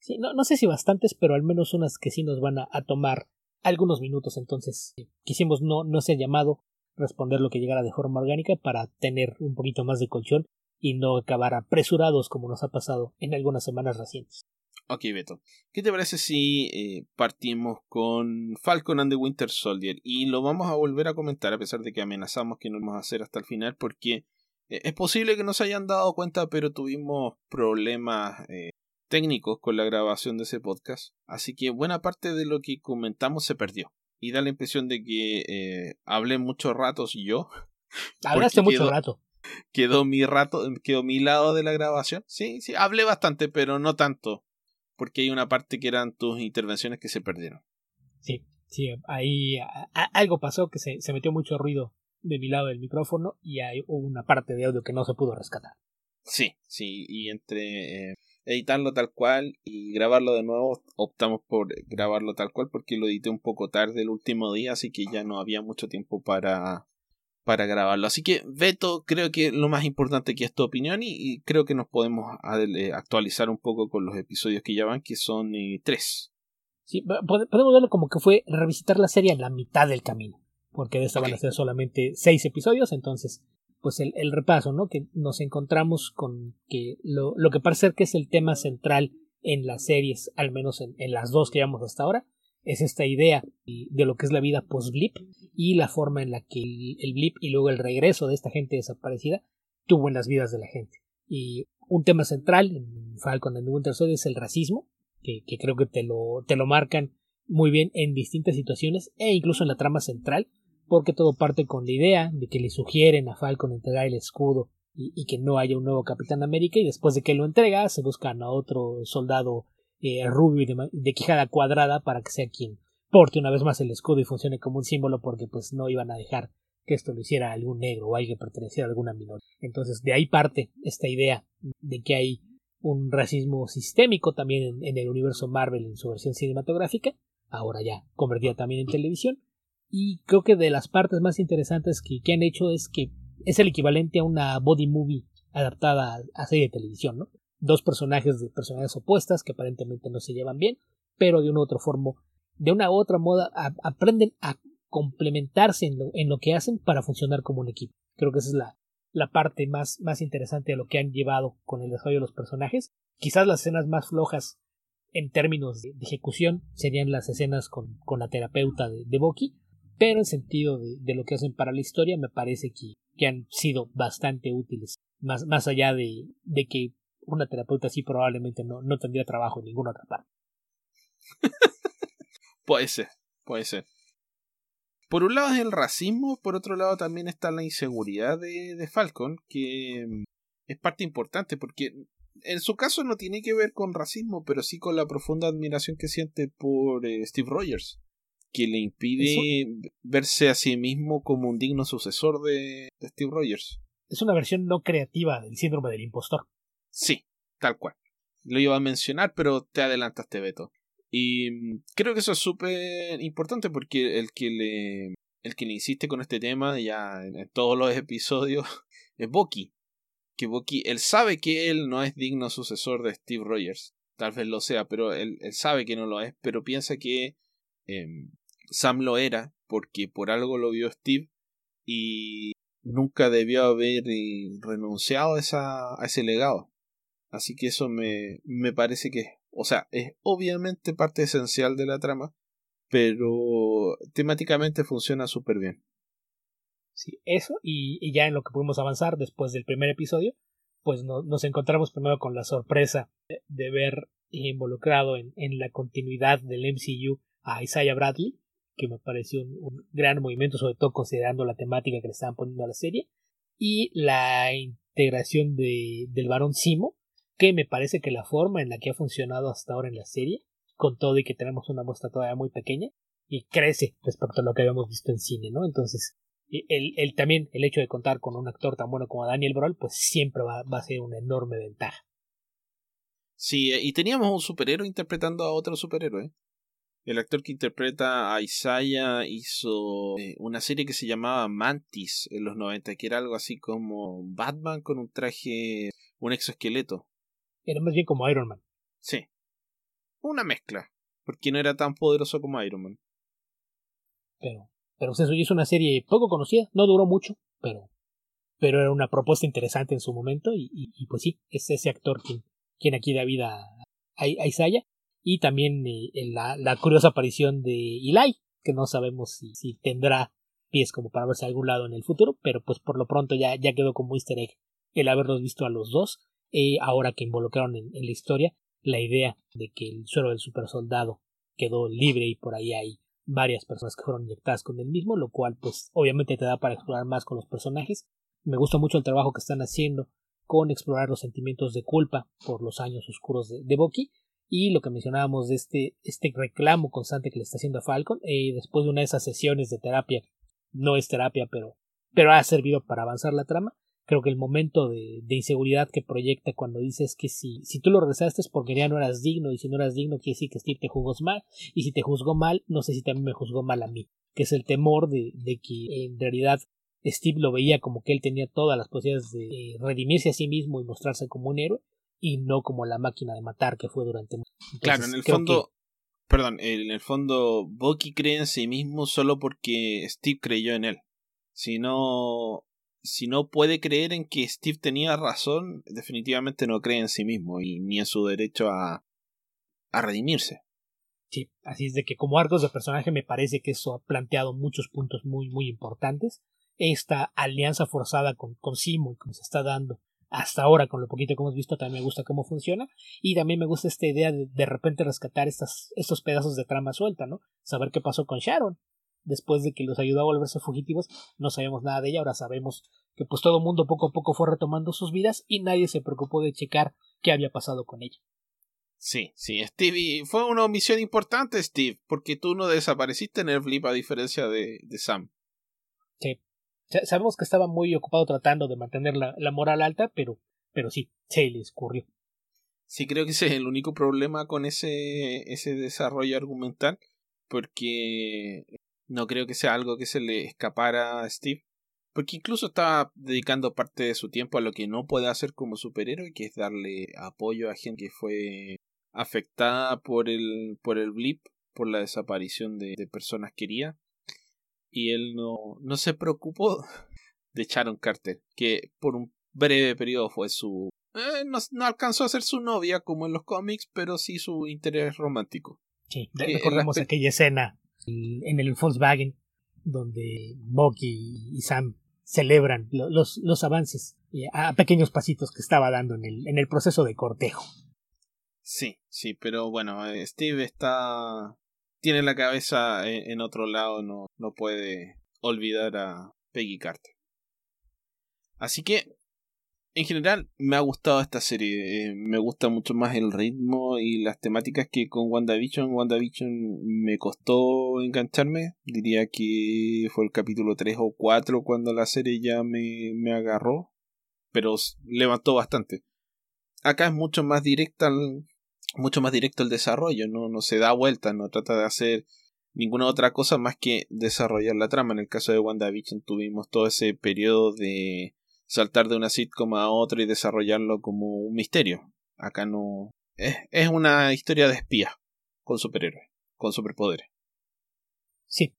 Sí, no, no sé si bastantes, pero al menos unas que sí nos van a, tomar algunos minutos, entonces quisimos no, no ser llamado, responder lo que llegara de forma orgánica para tener un poquito más de colchón y no acabar apresurados como nos ha pasado en algunas semanas recientes. Ok, Beto. ¿Qué te parece si eh, partimos con Falcon and the Winter Soldier? Y lo vamos a volver a comentar a pesar de que amenazamos que no lo vamos a hacer hasta el final porque Es posible que no se hayan dado cuenta, pero tuvimos problemas eh, técnicos con la grabación de ese podcast. Así que buena parte de lo que comentamos se perdió. Y da la impresión de que eh, hablé muchos ratos yo. Hablaste mucho rato. Quedó mi rato, quedó mi lado de la grabación. Sí, sí, hablé bastante, pero no tanto. Porque hay una parte que eran tus intervenciones que se perdieron. Sí, sí, ahí algo pasó que se, se metió mucho ruido de mi lado del micrófono y hay una parte de audio que no se pudo rescatar. Sí, sí, y entre eh, editarlo tal cual y grabarlo de nuevo, optamos por grabarlo tal cual porque lo edité un poco tarde el último día, así que ya no había mucho tiempo para, para grabarlo. Así que, Beto, creo que lo más importante aquí es tu opinión y, creo que nos podemos eh, actualizar un poco con los episodios que ya van, que son eh, tres. Sí, podemos verlo como que fue revisitar la serie en la mitad del camino porque de esta van a ser solamente seis episodios, entonces pues el, el, repaso, ¿no? Que nos encontramos con que lo, lo, que parece ser que es el tema central en las series, al menos en, en las dos que llevamos hasta ahora, es esta idea de lo que es la vida post-blip y la forma en la que el, blip y luego el regreso de esta gente desaparecida tuvo en las vidas de la gente. Y un tema central en Falcon and the Winter Soldier es el racismo, que, que creo que te lo, te lo marcan muy bien en distintas situaciones e incluso en la trama central, porque todo parte con la idea de que le sugieren a Falcon entregar el escudo y, que no haya un nuevo Capitán América y después de que lo entrega se buscan a otro soldado eh, rubio y de, quijada cuadrada para que sea quien porte una vez más el escudo y funcione como un símbolo porque pues no iban a dejar que esto lo hiciera algún negro o alguien que perteneciera a alguna minoría. Entonces de ahí parte esta idea de que hay un racismo sistémico también en el universo Marvel en su versión cinematográfica, ahora ya convertida también en televisión, y creo que de las partes más interesantes que, han hecho es que es el equivalente a una body movie adaptada a, serie de televisión, ¿no? Dos personajes de personalidades opuestas que aparentemente no se llevan bien, pero de una u otra forma, de una u otra moda, aprenden a complementarse en lo, en lo, que hacen para funcionar como un equipo. Creo que esa es la, la parte más, más interesante de lo que han llevado con el desarrollo de los personajes. Quizás las escenas más flojas en términos de, ejecución serían las escenas con, con la terapeuta de, de pero en sentido de, lo que hacen para la historia me parece que, que han sido bastante útiles, más, más allá de, de que una terapeuta así probablemente no, no tendría trabajo en ninguna otra parte. puede ser, puede ser. Por un lado es el racismo, por otro lado también está la inseguridad de, de Falcon, que mm, es parte importante porque en su caso no tiene que ver con racismo, pero sí con la profunda admiración que siente por eh, Steve Rogers que le impide verse a sí mismo como un digno sucesor de, Steve Rogers. Es una versión no creativa del síndrome del impostor. Sí, tal cual. Lo iba a mencionar, pero te adelantaste, Beto. Y mm, creo que eso es súper importante porque el que le el que le insiste con este tema ya en, todos los episodios es Bucky. Que Bucky, él sabe que él no es digno sucesor de Steve Rogers. Tal vez lo sea, pero él, él sabe que no lo es, pero piensa que em, Sam lo era porque por algo lo vio Steve y nunca debió haber eh, renunciado a, esa, ese legado. Así que eso me, me parece que, o sea, es obviamente parte esencial de la trama, pero temáticamente funciona súper bien. Sí, eso, y, ya en lo que pudimos avanzar después del primer episodio, pues nos encontramos primero con la sorpresa de, ver involucrado en, en, la continuidad del MCU a Isaiah Bradley, que me pareció un, gran movimiento, sobre todo considerando la temática que le estaban poniendo a la serie, y la integración de, del varón Simo, que me parece que la forma en la que ha funcionado hasta ahora en la serie, con todo y que tenemos una muestra todavía muy pequeña, y crece respecto a lo que habíamos visto en cine, ¿no? Entonces, el, el, también el hecho de contar con un actor tan bueno como Daniel Brol, pues siempre va, va a ser una enorme ventaja. Sí, y teníamos un superhéroe interpretando a otro superhéroe. El actor que interpreta a Isaiah hizo eh, una serie que se llamaba Mantis en los 90, que era algo así como Batman con un traje, un exoesqueleto. Era más bien como Iron Man. Sí. Una mezcla, porque no era tan poderoso como Iron Man. Pero, pero eso hizo una serie poco conocida, no duró mucho, pero, pero era una propuesta interesante en su momento y, y, pues sí, es ese actor quien, quien aquí da vida a, a Isaiah y también eh, la, la, curiosa aparición de Eli, que no sabemos si, tendrá pies como para verse a algún lado en el futuro, pero pues por lo pronto ya, ya quedó como easter egg el haberlos visto a los dos, y ahora que involucraron en, la historia la idea de que el suero del super soldado quedó libre y por ahí hay varias personas que fueron inyectadas con el mismo, lo cual pues obviamente te da para explorar más con los personajes. Me gusta mucho el trabajo que están haciendo con explorar los sentimientos de culpa por los años oscuros de, de y lo que mencionábamos de este, este reclamo constante que le está haciendo a Falcon eh, después de una de esas sesiones de terapia no es terapia pero pero ha servido para avanzar la trama creo que el momento de, de inseguridad que proyecta cuando dices que si, si tú lo regresaste es porque ya no eras digno y si no eras digno quiere decir que Steve te juzgó mal y si te juzgó mal no sé si también me juzgó mal a mí que es el temor de, de que en realidad Steve lo veía como que él tenía todas las posibilidades de eh, redimirse a sí mismo y mostrarse como un héroe y no como la máquina de matar que fue durante Claro, en el fondo, perdón, en el fondo Bucky cree en sí mismo solo porque Steve creyó en él. Si no si no puede creer en que Steve tenía razón, definitivamente no cree en sí mismo y ni en su derecho a a redimirse. Sí, así es de que como arcos de personaje me parece que eso ha planteado muchos puntos muy muy importantes. Esta alianza forzada con, con Simo y como se está dando hasta ahora con lo poquito que hemos visto también me gusta cómo funciona y también me gusta esta idea de de repente rescatar estas, estos pedazos de trama suelta, ¿no? Saber qué pasó con Sharon. Después de que los ayudó a volverse fugitivos, no sabemos nada de ella, ahora sabemos que pues todo el mundo poco a poco fue retomando sus vidas y nadie se preocupó de checar qué había pasado con ella. Sí, sí, Steve, fue una omisión importante, Steve, porque tú no desapareciste en el flip a diferencia de, de Sam. Sí, Sabemos que estaba muy ocupado tratando de mantener la, moral alta, pero, pero sí, se le escurrió. Sí, creo que ese es el único problema con ese, ese desarrollo argumental, porque no creo que sea algo que se le escapara a Steve, porque incluso estaba dedicando parte de su tiempo a lo que no puede hacer como superhéroe, que es darle apoyo a gente que fue afectada por el, por el blip, por la desaparición de, de personas queridas y él no, no se preocupó de Sharon Carter, que por un breve periodo fue su... Eh, no, alcanzó a ser su novia como en los cómics, pero sí su interés romántico. Sí, recordemos aquella escena en el Volkswagen donde Bucky y Sam celebran los, los avances eh, a pequeños pasitos que estaba dando en el, en el proceso de cortejo. Sí, sí, pero bueno, eh, Steve está tiene la cabeza en, otro lado, no, no puede olvidar a Peggy Carter. Así que, en general, me ha gustado esta serie. Eh, me gusta mucho más el ritmo y las temáticas que con WandaVision. WandaVision me costó engancharme. Diría que fue el capítulo 3 o 4 cuando la serie ya me, me agarró. Pero levantó bastante. Acá es mucho más directa mucho más directo el desarrollo, no, no se da vuelta, no trata de hacer ninguna otra cosa más que desarrollar la trama. En el caso de WandaVision tuvimos todo ese periodo de saltar de una sitcom a otra y desarrollarlo como un misterio. Acá no. Es, es una historia de espía con superhéroes, con superpoderes. Sí,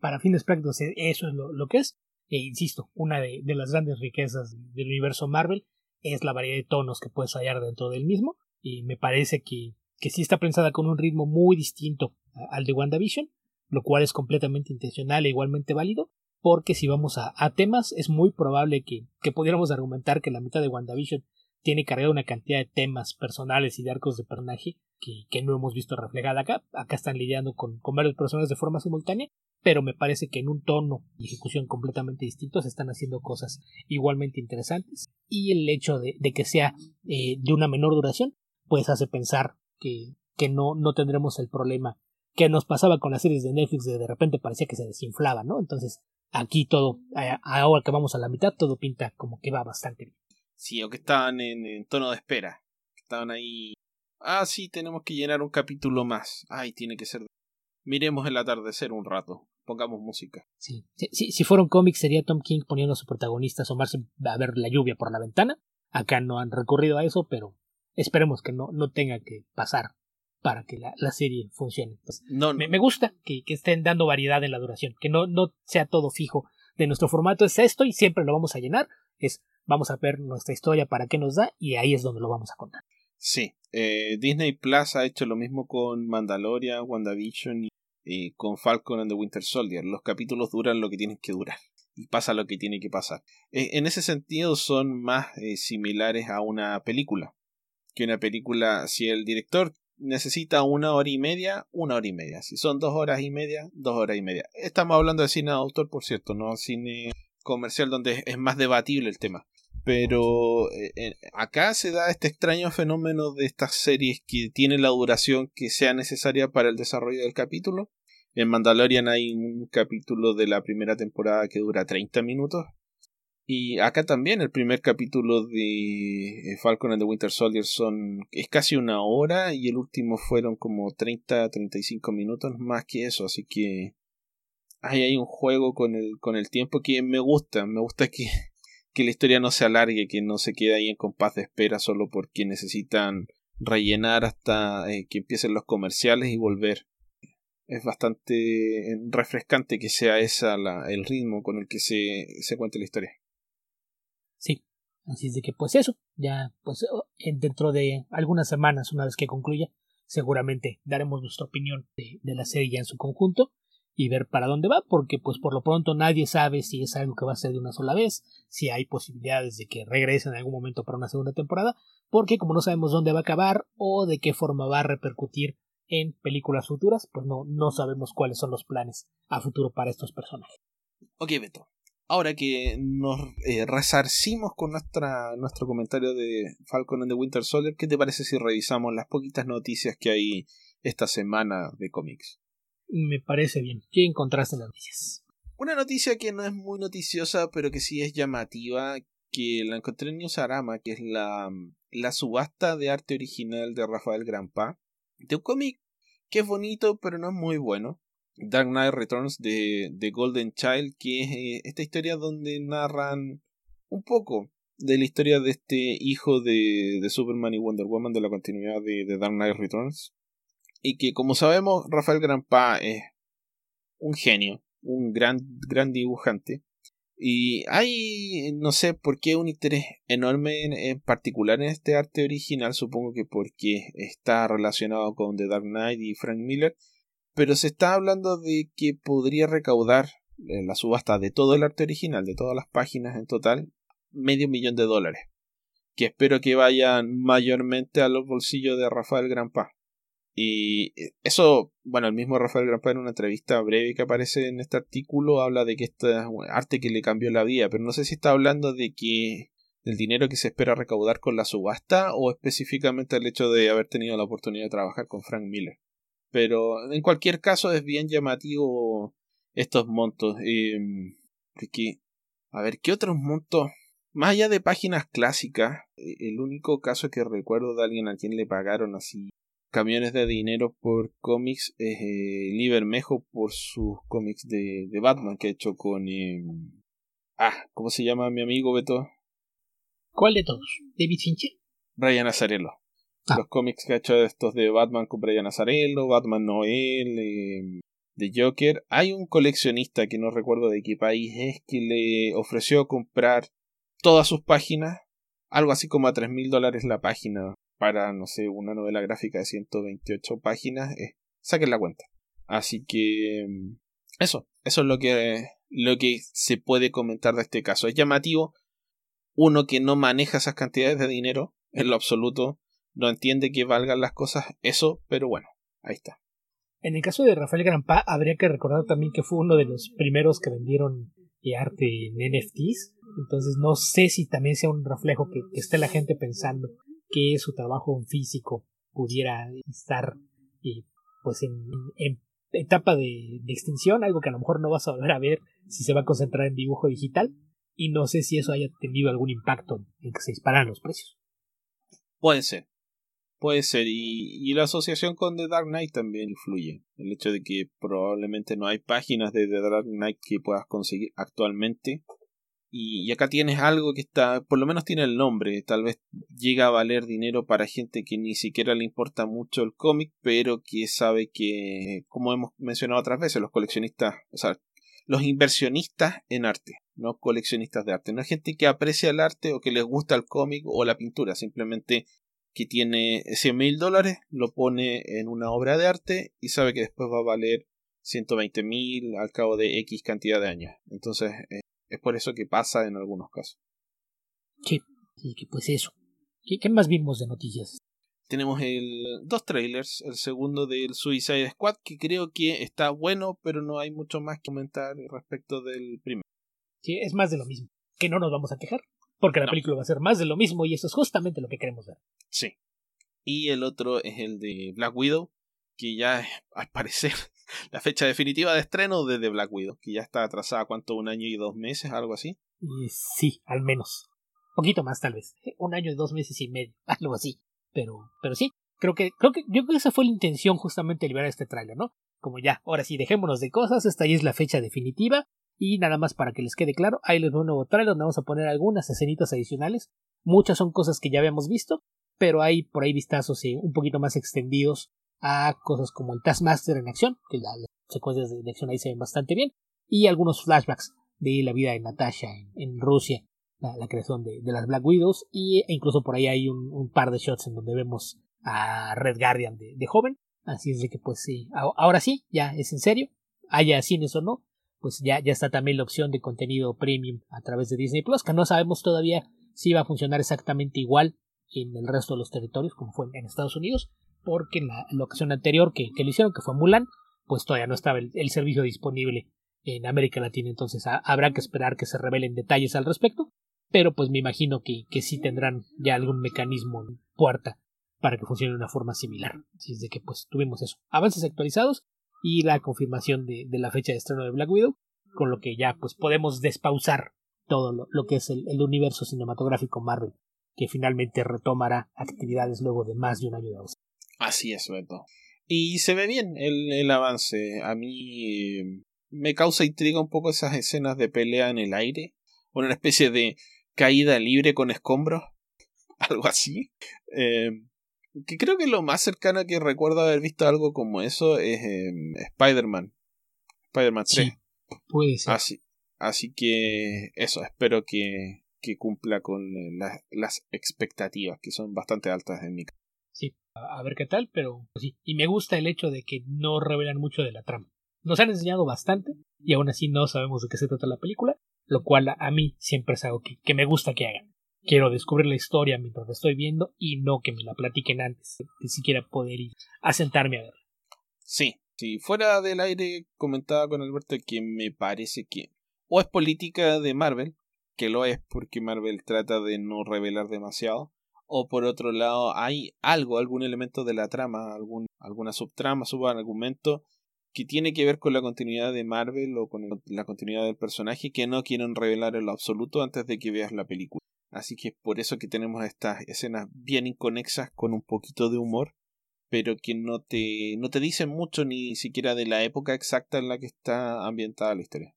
para fines prácticos e, eso es lo, que es. E insisto, una de, de, las grandes riquezas del universo Marvel es la variedad de tonos que puedes hallar dentro del mismo y me parece que, que sí está pensada con un ritmo muy distinto al de WandaVision, lo cual es completamente intencional e igualmente válido, porque si vamos a, a temas es muy probable que, que pudiéramos argumentar que la mitad de WandaVision tiene cargada una cantidad de temas personales y de arcos de personaje que, que no hemos visto reflejada acá. Acá están lidiando con, con varios personajes de forma simultánea, pero me parece que en un tono y ejecución completamente distintos están haciendo cosas igualmente interesantes. Y el hecho de, de que sea eh, de una menor duración pues hace pensar que, que no, no tendremos el problema que nos pasaba con las series de Netflix de de repente parecía que se desinflaba, ¿no? Entonces, aquí todo, ahora que vamos a la mitad, todo pinta como que va bastante bien. Sí, o que estaban en, tono de espera. Estaban ahí. Ah, sí, tenemos que llenar un capítulo más. Ay, tiene que ser. Miremos el atardecer un rato. Pongamos música. Sí, si, si fuera un cómic sería Tom King poniendo a su protagonista asomarse a ver la lluvia por la ventana. Acá no han recurrido a eso, pero esperemos que no, no tenga que pasar para que la, la serie funcione. Pues, no, me, me, gusta que, que, estén dando variedad en la duración, que no, no sea todo fijo. De nuestro formato es esto y siempre lo vamos a llenar. Es vamos a ver nuestra historia para qué nos da y ahí es donde lo vamos a contar. Sí, eh, Disney Plus ha hecho lo mismo con Mandalorian, WandaVision y, con Falcon and the Winter Soldier. Los capítulos duran lo que tienen que durar y pasa lo que tiene que pasar. Eh, en ese sentido son más eh, similares a una película. Que una película, si el director necesita una hora y media, una hora y media. Si son dos horas y media, dos horas y media. Estamos hablando de cine de autor, por cierto, no cine comercial donde es más debatible el tema. Pero eh, acá se da este extraño fenómeno de estas series que tienen la duración que sea necesaria para el desarrollo del capítulo en Mandalorian hay un capítulo de la primera temporada que dura 30 minutos. Y acá también el primer capítulo de eh, Falcon and the Winter Soldier son es casi una hora y el último fueron como 30 35 minutos más que eso, así que ahí hay un juego con el con el tiempo que me gusta, me gusta que que la historia no se alargue, que no se quede ahí en compás de espera solo porque necesitan rellenar hasta eh, que empiecen los comerciales y volver es bastante eh, refrescante que sea esa el ritmo con el que se, se cuente la historia. Sí, así es de que pues eso, ya pues dentro de algunas semanas, una vez que concluya, seguramente daremos nuestra opinión de, la serie ya en su conjunto y ver para dónde va, porque pues por lo pronto nadie sabe si es algo que va a ser de una sola vez, si hay posibilidades de que regresen en algún momento para una segunda temporada, porque como no sabemos dónde va a acabar o de qué forma va a repercutir en películas futuras, pues no, no sabemos cuáles son los planes a futuro para estos personajes. Ok, Beto. Ahora que nos eh, resarcimos con nuestra, nuestro comentario de Falcon and the Winter Soldier, ¿qué te parece si revisamos las poquitas noticias que hay esta semana de cómics? Me parece bien. ¿Qué encontraste en las noticias? Una noticia que no es muy noticiosa, pero que sí es llamativa, que la encontré en Newsarama, que es la, la subasta de arte original de Rafael Grampa de un cómic que es bonito pero no es muy bueno. Dark Knight Returns de, de Golden Child, que es eh, esta historia donde narran un poco de la historia de este hijo de, de Superman y Wonder Woman de la continuidad de, de Dark Knight Returns. Y que como sabemos, Rafael Grampa es un genio, un gran, gran dibujante. Y hay, no sé por qué, un interés enorme en, particular en este arte original, supongo que porque está relacionado con The Dark Knight y Frank Miller, pero se está hablando de que podría recaudar en eh, la subasta de todo el arte original, de todas las páginas en total, medio millón de dólares, que espero que vayan mayormente a los bolsillos de Rafael Grampa. Y eso, bueno, el mismo Rafael Grampa en una entrevista breve que aparece en este artículo habla de que este es arte que le cambió la vida, pero no sé si está hablando de que del dinero que se espera recaudar con la subasta o específicamente el hecho de haber tenido la oportunidad de trabajar con Frank Miller. Pero en cualquier caso es bien llamativo estos montos. Eh, a ver, ¿qué otros montos? Más allá de páginas clásicas, eh, el único caso que recuerdo de alguien a quien le pagaron así camiones de dinero por cómics es eh, Lee Bermejo por sus cómics de, de, Batman que ha hecho con... Eh, ah, ¿cómo se llama mi amigo Beto? ¿Cuál de todos? ¿David Fincher? Brian Azarello. Ah. Los cómics que ha hecho estos de Batman con Brian Azarello, Batman Noel, eh, Joker. Hay un coleccionista que no recuerdo de qué país es que le ofreció comprar todas sus páginas, algo así como a tres mil dólares la página para, no sé, una novela gráfica de 128 páginas, eh, saquen la cuenta. Así que mm, eso, eso es lo que, lo que se puede comentar de este caso. Es llamativo, uno que no maneja esas cantidades de dinero en lo absoluto, no entiende que valgan las cosas, eso, pero bueno, ahí está. En el caso de Rafael Grampa, habría que recordar también que fue uno de los primeros que vendieron eh, arte en NFTs. Entonces no sé si también sea un reflejo que esté la gente pensando que su trabajo físico pudiera estar eh, pues en, etapa de, extinción, algo que a lo mejor no vas a volver a ver si se va a concentrar en dibujo digital, y no sé si eso haya tenido algún impacto en que se disparan los precios. Puede ser, puede ser, y, y la asociación con The Dark Knight también influye. El hecho de que probablemente no hay páginas de The Dark Knight que puedas conseguir actualmente. Y, acá tienes algo que está, por lo menos tiene el nombre, tal vez llega a valer dinero para gente que ni siquiera le importa mucho el cómic, pero que sabe que, como hemos mencionado otras veces, los coleccionistas, o sea, los inversionistas en arte, no coleccionistas de arte, no es gente que aprecia el arte o que les gusta el cómic o la pintura, simplemente que tiene 100 mil dólares, lo pone en una obra de arte y sabe que después va a valer 120.000 al cabo de X cantidad de años. Entonces, eh, es por eso que pasa en algunos casos. Sí, sí que pues eso. ¿Qué, ¿Qué, más vimos de noticias? Tenemos el, dos trailers. El segundo del Suicide Squad, que creo que está bueno, pero no hay mucho más que comentar respecto del primero. Sí, es más de lo mismo. Que no nos vamos a quejar, porque la película va a ser más de lo mismo y eso es justamente lo que queremos ver. Sí. Y el otro es el de Black Widow, que ya al parecer la fecha definitiva de estreno de The Black Widow, que ya está atrasada, ¿cuánto? ¿Un año y dos meses? ¿Algo así? Y sí, al menos. Un poquito más, tal vez. Un año y dos meses y medio, algo así. Pero, pero sí, creo que, creo que, yo creo que esa fue la intención justamente de liberar este tráiler, ¿no? Como ya, ahora sí, dejémonos de cosas, esta ya es la fecha definitiva. Y nada más para que les quede claro, ahí les doy un nuevo trailer donde vamos a poner algunas escenitas adicionales. Muchas son cosas que ya habíamos visto, pero hay por ahí vistazos un poquito más extendidos a cosas como el Taskmaster en acción, que las secuencias de acción ahí se ven bastante bien, y algunos flashbacks de la vida de Natasha en, Rusia, la, creación de, las Black Widows, y, e incluso por ahí hay un, par de shots en donde vemos a Red Guardian de, joven, así es de que pues sí, ahora sí, ya es en serio, haya cines o no, pues ya, ya está también la opción de contenido premium a través de Disney Plus, que no sabemos todavía si va a funcionar exactamente igual en el resto de los territorios como fue en Estados Unidos, porque en la, ocasión anterior que, que, lo hicieron, que fue Mulan, pues todavía no estaba el, servicio disponible en América Latina, entonces habrá que esperar que se revelen detalles al respecto, pero pues me imagino que, que sí tendrán ya algún mecanismo en puerta para que funcione de una forma similar. Así es de que pues tuvimos eso, avances actualizados y la confirmación de, de la fecha de estreno de Black Widow, con lo que ya pues podemos despausar todo lo, lo que es el, el, universo cinematográfico Marvel, que finalmente retomará actividades luego de más de un año de ausencia. Así es, Beto. Y se ve bien el, el avance. A mí eh, me causa intriga un poco esas escenas de pelea en el aire. Una especie de caída libre con escombros. Algo así. Eh, que creo que lo más cercano que recuerdo haber visto algo como eso es Spider-Man. Spider-Man 3. puede ser. Así, así que eso, espero que, que cumpla con las expectativas, que son bastante altas en mi caso sí, a, ver qué tal, pero sí. Y me gusta el hecho de que no revelan mucho de la trama. Nos han enseñado bastante y aún así no sabemos de qué se trata la película, lo cual a, mí siempre es algo que, me gusta que hagan. Quiero descubrir la historia mientras la estoy viendo y no que me la platiquen antes de siquiera poder ir a sentarme a ver. Sí, si fuera del aire comentaba con Alberto que me parece que o es política de Marvel, que lo es porque Marvel trata de no revelar demasiado, o por otro lado hay algo, algún elemento de la trama, algún, alguna subtrama, subargumento que tiene que ver con la continuidad de Marvel o con la continuidad del personaje que no quieren revelar en lo absoluto antes de que veas la película. Así que es por eso que tenemos estas escenas bien inconexas con un poquito de humor, pero que no te, no te dicen mucho ni siquiera de la época exacta en la que está ambientada la historia.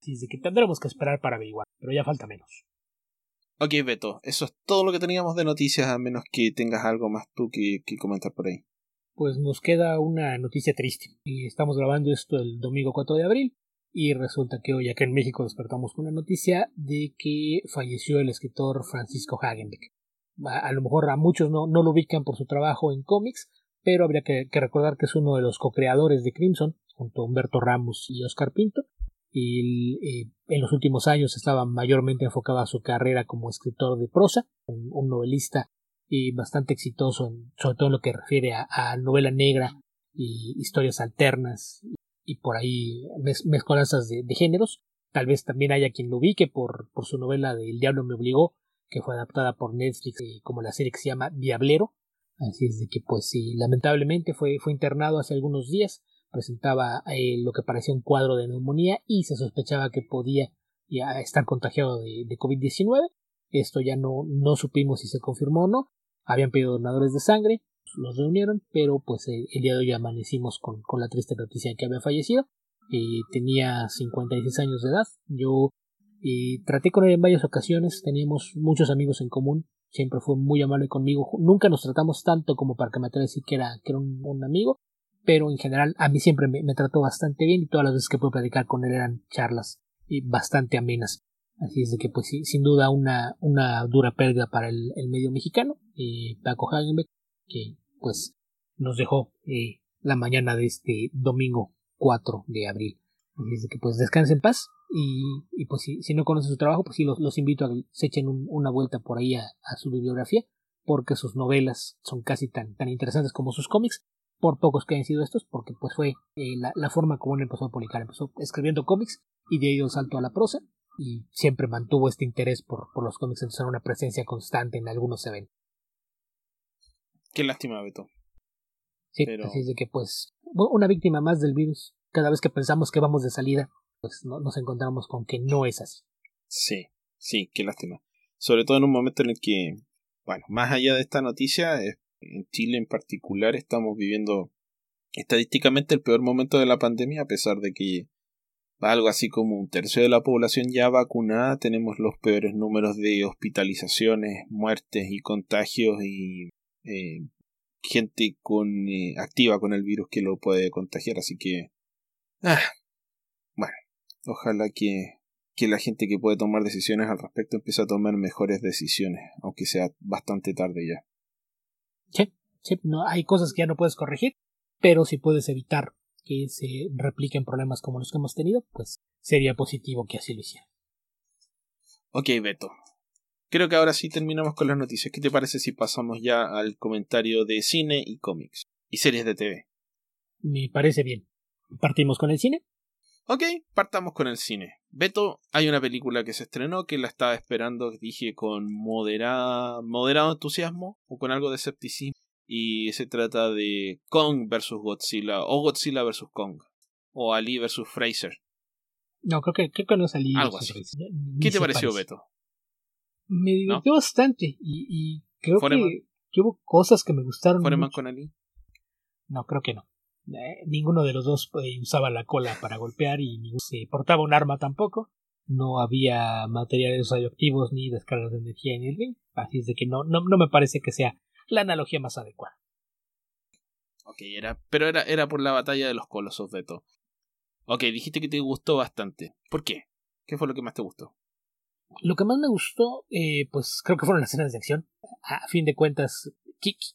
Sí, así que tendremos que esperar para averiguar, pero ya falta menos. Ok, Beto, eso es todo lo que teníamos de noticias, a menos que tengas algo más tú que, comentar por ahí. Pues nos queda una noticia triste. Estamos grabando esto el domingo 4 de abril y resulta que hoy acá en México despertamos con la noticia de que falleció el escritor Francisco Hagenbeck. A, lo mejor a muchos no, no, lo ubican por su trabajo en cómics, pero habría que, recordar que es uno de los co-creadores de Crimson, junto a Humberto Ramos y Oscar Pinto, y eh, en los últimos años estaba mayormente enfocado a su carrera como escritor de prosa, un, novelista y bastante exitoso, sobre todo en lo que refiere a, novela negra y historias alternas y, por ahí mezcolanzas de, géneros. Tal vez también haya quien lo ubique por, por su novela de El Diablo me obligó, que fue adaptada por Netflix eh, como la serie que se llama Diablero. Así es de que, pues sí, lamentablemente fue, fue internado hace algunos días presentaba eh, lo que parecía un cuadro de neumonía y se sospechaba que podía ya estar contagiado de, COVID-19. Esto ya no, no supimos si se confirmó o no. Habían pedido donadores de sangre, los reunieron, pero pues el, día de hoy amanecimos con, con, la triste noticia que había fallecido. Eh, tenía 56 años de edad. Yo eh, traté con él en varias ocasiones, teníamos muchos amigos en común, siempre fue muy amable conmigo. Nunca nos tratamos tanto como para que me atreva a que era, que era un amigo, pero en general a mí siempre me, trató bastante bien y todas las veces que pude platicar con él eran charlas bastante amenas. Así es de que, pues sin duda una, una dura pérdida para el, medio mexicano, eh, Paco Hagenbeck, que pues nos dejó eh, la mañana de este domingo 4 de abril. Así que pues descansen en paz y, pues si, no conocen su trabajo, pues sí los, los invito a que se echen una vuelta por ahí a, su bibliografía, porque sus novelas son casi tan, tan interesantes como sus cómics, por pocos que hayan sido estos, porque pues fue eh, la, la, forma como él empezó a publicar, empezó escribiendo cómics y de ahí dio salto a la prosa y siempre mantuvo este interés por, por los cómics, entonces era una presencia constante en algunos eventos. Qué lástima, Beto. Sí, así es de que pues una víctima más del virus. Cada vez que pensamos que vamos de salida, pues no, nos encontramos con que no es así. Sí, sí, qué lástima. Sobre todo en un momento en el que, bueno, más allá de esta noticia, eh, en Chile en particular estamos viviendo estadísticamente el peor momento de la pandemia, a pesar de que algo así como un tercio de la población ya vacunada, tenemos los peores números de hospitalizaciones, muertes y contagios y eh, gente con eh, activa con el virus que lo puede contagiar, así que ah, bueno, ojalá que, que la gente que puede tomar decisiones al respecto empiece a tomar mejores decisiones, aunque sea bastante tarde ya. Sí, sí, no, hay cosas que ya no puedes corregir, pero si puedes evitar que se repliquen problemas como los que hemos tenido, pues sería positivo que así lo hiciera. Ok, Beto. Creo que ahora sí terminamos con las noticias. ¿Qué te parece si pasamos ya al comentario de cine y cómics y series de TV? Me parece bien. ¿Partimos con el cine? Ok, partamos con el cine. Beto, hay una película que se estrenó que la estaba esperando, dije, con moderada, moderado entusiasmo o con algo de escepticismo y se trata de Kong vs Godzilla o Godzilla vs Kong o Ali vs Fraser. No, creo que, creo que no es Ali. Algo así. ¿Qué te pareció, Beto? Me divirtió bastante y, creo que, hubo cosas que me gustaron. ¿Foreman con Ali? No, creo que no. Eh, ninguno de los dos eh, usaba la cola para golpear y ni se portaba un arma tampoco. No había materiales radioactivos ni descargas de energía en el ring. Así es de que no, no, no me parece que sea la analogía más adecuada. Ok, era, pero era, era por la batalla de los colosos, Beto. Ok, dijiste que te gustó bastante. ¿Por qué? ¿Qué fue lo que más te gustó? Lo que más me gustó, eh, pues creo que fueron las escenas de acción. A fin de cuentas,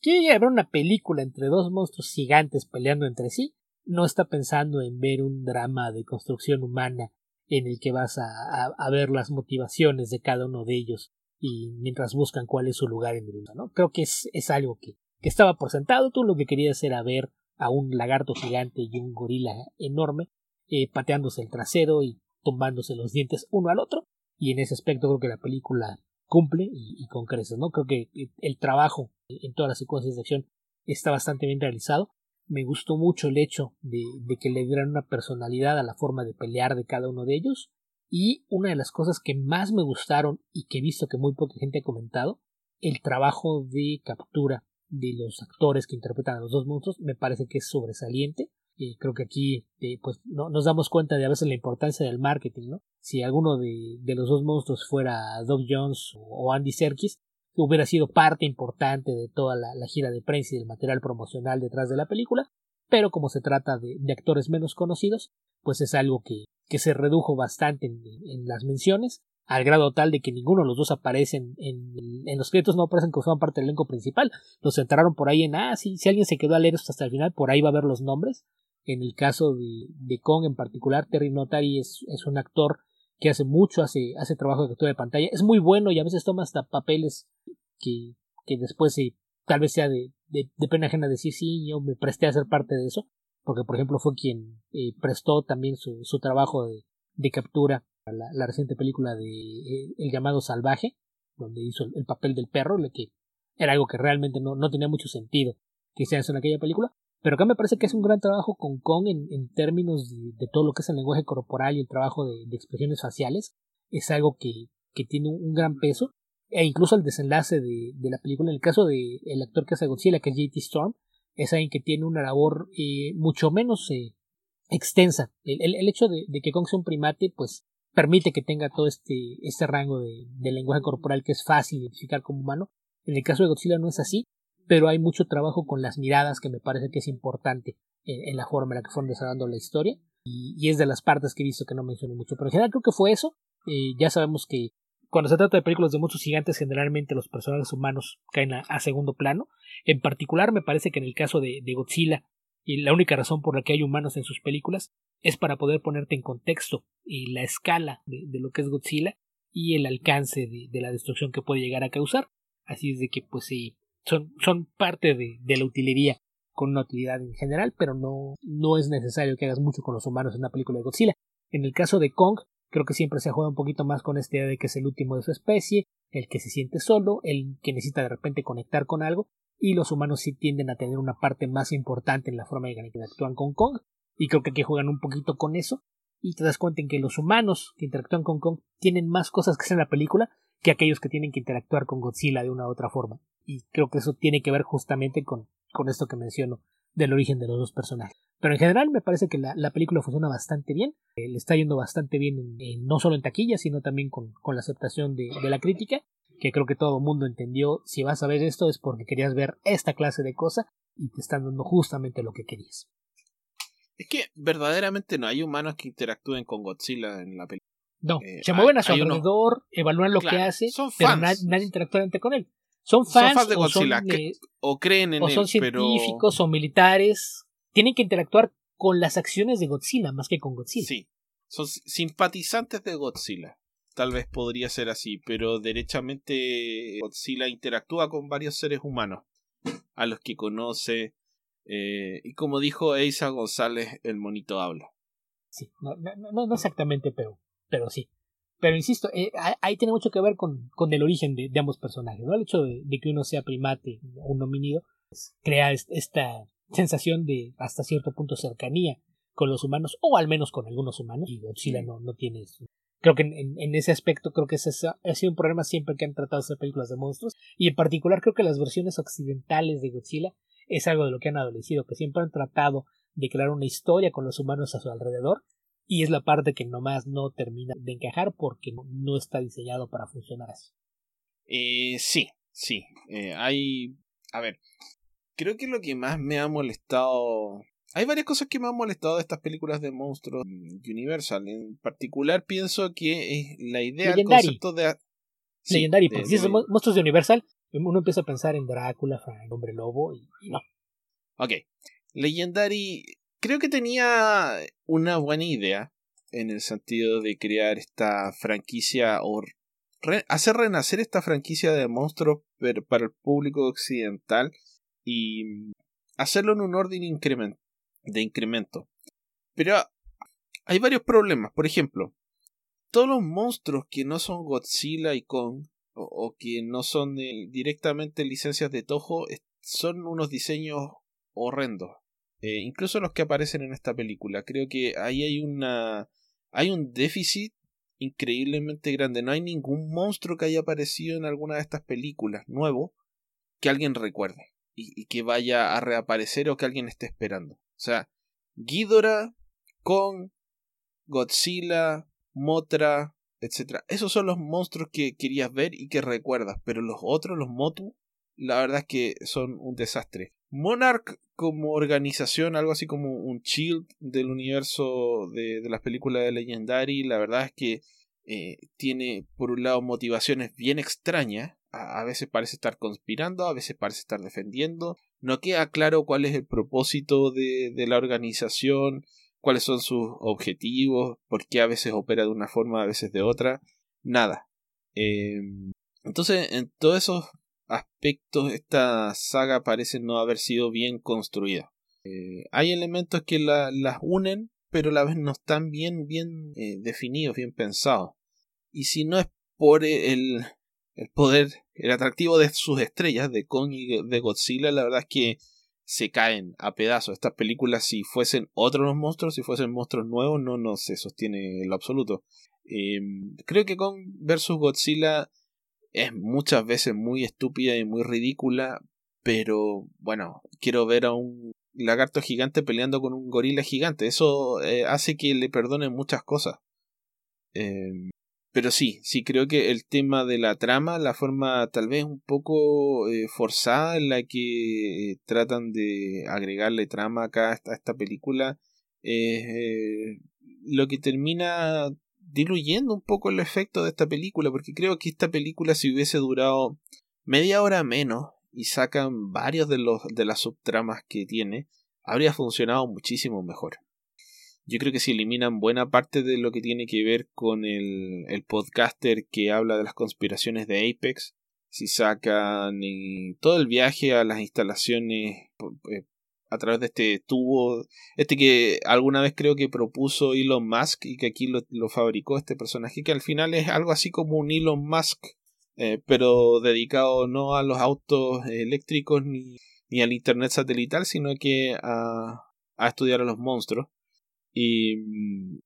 quiere haber una película entre dos monstruos gigantes peleando entre sí. No está pensando en ver un drama de construcción humana en el que vas a, a ver las motivaciones de cada uno de ellos y mientras buscan cuál es su lugar en el mundo, ¿no? Creo que es, es algo que, que estaba por sentado, tú lo que querías era ver a un lagarto gigante y un gorila enorme eh, pateándose el trasero y tumbándose los dientes uno al otro y en ese aspecto creo que la película cumple y, con creces, ¿no? Creo que el trabajo en todas las secuencias de acción está bastante bien realizado. Me gustó mucho el hecho de, de que le dieran una personalidad a la forma de pelear de cada uno de ellos y una de las cosas que más me gustaron y que he visto que muy poca gente ha comentado, el trabajo de captura de los actores que interpretan a los dos monstruos me parece que es sobresaliente. Eh, creo que aquí eh, pues no, nos damos cuenta de a veces la importancia del marketing, ¿no? Si alguno de, de los dos monstruos fuera Doug Jones o, Andy Serkis, hubiera sido parte importante de toda la, gira de prensa y del material promocional detrás de la película, pero como se trata de, de actores menos conocidos, pues es algo que, que se redujo bastante en, las menciones, al grado tal de que ninguno de los dos aparecen en, en los créditos, no aparecen como forman parte del elenco principal. Los entraron por ahí en, ah, si, si alguien se quedó a leer hasta el final, por ahí va a ver los nombres. En el caso de, de Kong en particular, Terry Notary es, es un actor que hace mucho, hace, hace trabajo de captura de pantalla, es muy bueno y a veces toma hasta papeles que, que después se, tal vez sea de, de, de pena ajena decir sí, yo me presté a ser parte de eso, porque por ejemplo fue quien eh, prestó también su, su trabajo de, de, captura la, reciente película de eh, El llamado salvaje, donde hizo el, papel del perro, le que era algo que realmente no, no tenía mucho sentido que se hace en aquella película, pero acá me parece que es un gran trabajo con Kong en, en términos de, todo lo que es el lenguaje corporal y el trabajo de, de expresiones faciales, es algo que, que tiene un, gran peso, e incluso el desenlace de, de la película, en el caso de el actor que hace Godzilla, que es JT Storm, es alguien que tiene una labor eh, mucho menos eh, extensa. El, el, hecho de, de, que Kong sea un primate, pues permite que tenga todo este, este rango de, de, lenguaje corporal que es fácil identificar como humano. En el caso de Godzilla no es así, pero hay mucho trabajo con las miradas que me parece que es importante en, la forma en la que fueron desarrollando la historia. Y, es de las partes que he visto que no mencioné mucho. Pero en general creo que fue eso. Eh, ya sabemos que cuando se trata de películas de monstruos gigantes, generalmente los personajes humanos caen a, segundo plano. En particular, me parece que en el caso de, Godzilla, y la única razón por la que hay humanos en sus películas es para poder ponerte en contexto y la escala de, lo que es Godzilla y el alcance de, la destrucción que puede llegar a causar. Así es de que, pues sí, son, son parte de, de la utilería con una utilidad en general, pero no, no es necesario que hagas mucho con los humanos en una película de Godzilla. En el caso de Kong, creo que siempre se juega un poquito más con esta idea de que es el último de su especie, el que se siente solo, el que necesita de repente conectar con algo, y los humanos sí tienden a tener una parte más importante en la forma en que actúan con Kong, y creo que aquí juegan un poquito con eso, y te das cuenta en que los humanos que interactúan con Kong tienen más cosas que hacer en la película que aquellos que tienen que interactuar con Godzilla de una u otra forma. Y creo que eso tiene que ver justamente con, con esto que menciono del origen de los dos personajes. Pero en general me parece que la, película funciona bastante bien, eh, le está yendo bastante bien no solo en taquilla, sino también con, la aceptación de, la crítica, que creo que todo el mundo entendió, si vas a ver esto es porque querías ver esta clase de cosa y te están dando justamente lo que querías. Es que verdaderamente no hay humanos que interactúen con Godzilla en la película. No, eh, se mueven a su alrededor, evalúan lo que hace, pero nadie, interactúa con él. Son fans, de Godzilla o, creen en o son científicos o militares. Tienen que interactuar con las acciones de Godzilla más que con Godzilla. Sí, son simpatizantes de Godzilla. Tal vez podría ser así, pero derechamente Godzilla interactúa con varios seres humanos a los que conoce. Eh, y como dijo Eisa González, el monito habla. Sí, no, no, no exactamente, pero, pero sí. Pero insisto, eh, ahí tiene mucho que ver con, con el origen de, ambos personajes, ¿no? El hecho de, que uno sea primate o un homínido pues, crea esta sensación de hasta cierto punto cercanía con los humanos, o al menos con algunos humanos, y Godzilla no, no tiene. Creo que en, ese aspecto creo que ese ha sido un problema siempre que han tratado de hacer películas de monstruos, y en particular creo que las versiones occidentales de Godzilla es algo de lo que han adolecido, que siempre han tratado de crear una historia con los humanos a su alrededor, y es la parte que nomás no termina de encajar porque no, está diseñado para funcionar así. Eh, sí, sí. Eh, hay. A ver. Creo que lo que más me ha molestado. Hay varias cosas que me han molestado de estas películas de monstruos Universal. En particular, pienso que es la idea, el concepto de. Sí, Legendary, porque si son monstruos de Universal, uno empieza a pensar en Drácula, en Hombre Lobo, y no. Ok. Legendary creo que tenía una buena idea en el sentido de crear esta franquicia o hacer renacer esta franquicia de monstruos para el público occidental y hacerlo en un orden de incremento. Pero hay varios problemas. Por ejemplo, todos los monstruos que no son Godzilla y Kong o, que no son directamente licencias de Toho son unos diseños horrendos. Eh, incluso los que aparecen en esta película. Creo que ahí hay una. hay un déficit increíblemente grande. No hay ningún monstruo que haya aparecido en alguna de estas películas nuevo que alguien recuerde. Y, que vaya a reaparecer o que alguien esté esperando. O sea, Ghidorah, Kong, Godzilla, Motra, etc. Esos son los monstruos que querías ver y que recuerdas. Pero los otros, los Motu, la verdad es que son un desastre. Monarch como organización, algo así como un shield del universo de, las películas de Legendary, la verdad es que eh, tiene por un lado motivaciones bien extrañas, a, veces parece estar conspirando, a veces parece estar defendiendo, no queda claro cuál es el propósito de, la organización, cuáles son sus objetivos, por qué a veces opera de una forma, a veces de otra, nada. Em, entonces, en todos esos aspectos esta saga parece no haber sido bien construida. Eh, hay elementos que la, las unen, pero a la vez no están bien, bien eh, definidos, bien pensados. Y si no es por el, el poder, el atractivo de sus estrellas, de Kong y de Godzilla, la verdad es que se caen a pedazos. Estas películas, si fuesen otros monstruos, si fuesen monstruos nuevos, no, no se sostiene en lo absoluto. Eh, creo que Kong versus Godzilla es muchas veces muy estúpida y muy ridícula, pero bueno, quiero ver a un lagarto gigante peleando con un gorila gigante. Eso eh, hace que le perdone muchas cosas. Em, pero sí, sí creo que el tema de la trama, la forma tal vez un poco eh, forzada en la que eh, tratan de agregarle trama acá a esta, película, es lo que termina diluyendo un poco el efecto de esta película, porque creo que esta película si hubiese durado media hora menos y sacan varios de los de las subtramas que tiene, habría funcionado muchísimo mejor. Yo creo que si eliminan buena parte de lo que tiene que ver con el, el podcaster que habla de las conspiraciones de Apex, si sacan todo el viaje a las instalaciones eh, a través de este tubo, este que alguna vez creo que propuso Elon Musk y que aquí lo, fabricó este personaje, que al final es algo así como un Elon Musk, eh, pero dedicado no a los autos eléctricos ni, ni al Internet satelital, sino que a, a estudiar a los monstruos. Y mm,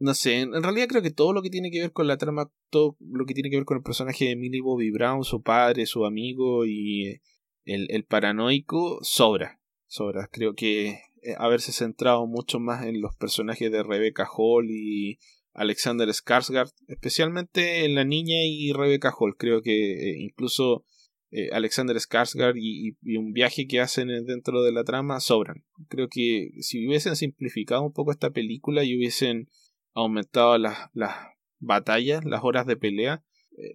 no sé, en realidad creo que todo lo que tiene que ver con la trama, todo lo que tiene que ver con el personaje de Millie Bobby Brown, su padre, su amigo y eh, el, el paranoico, sobra sobra. Creo que eh, haberse centrado mucho más en los personajes de Rebecca Hall y Alexander Skarsgård, especialmente en la niña y Rebecca Hall. Creo que eh, incluso eh, Alexander Skarsgård y, un viaje que hacen dentro de la trama sobran. Creo que si hubiesen simplificado un poco esta película y hubiesen aumentado las, las batallas, las horas de pelea,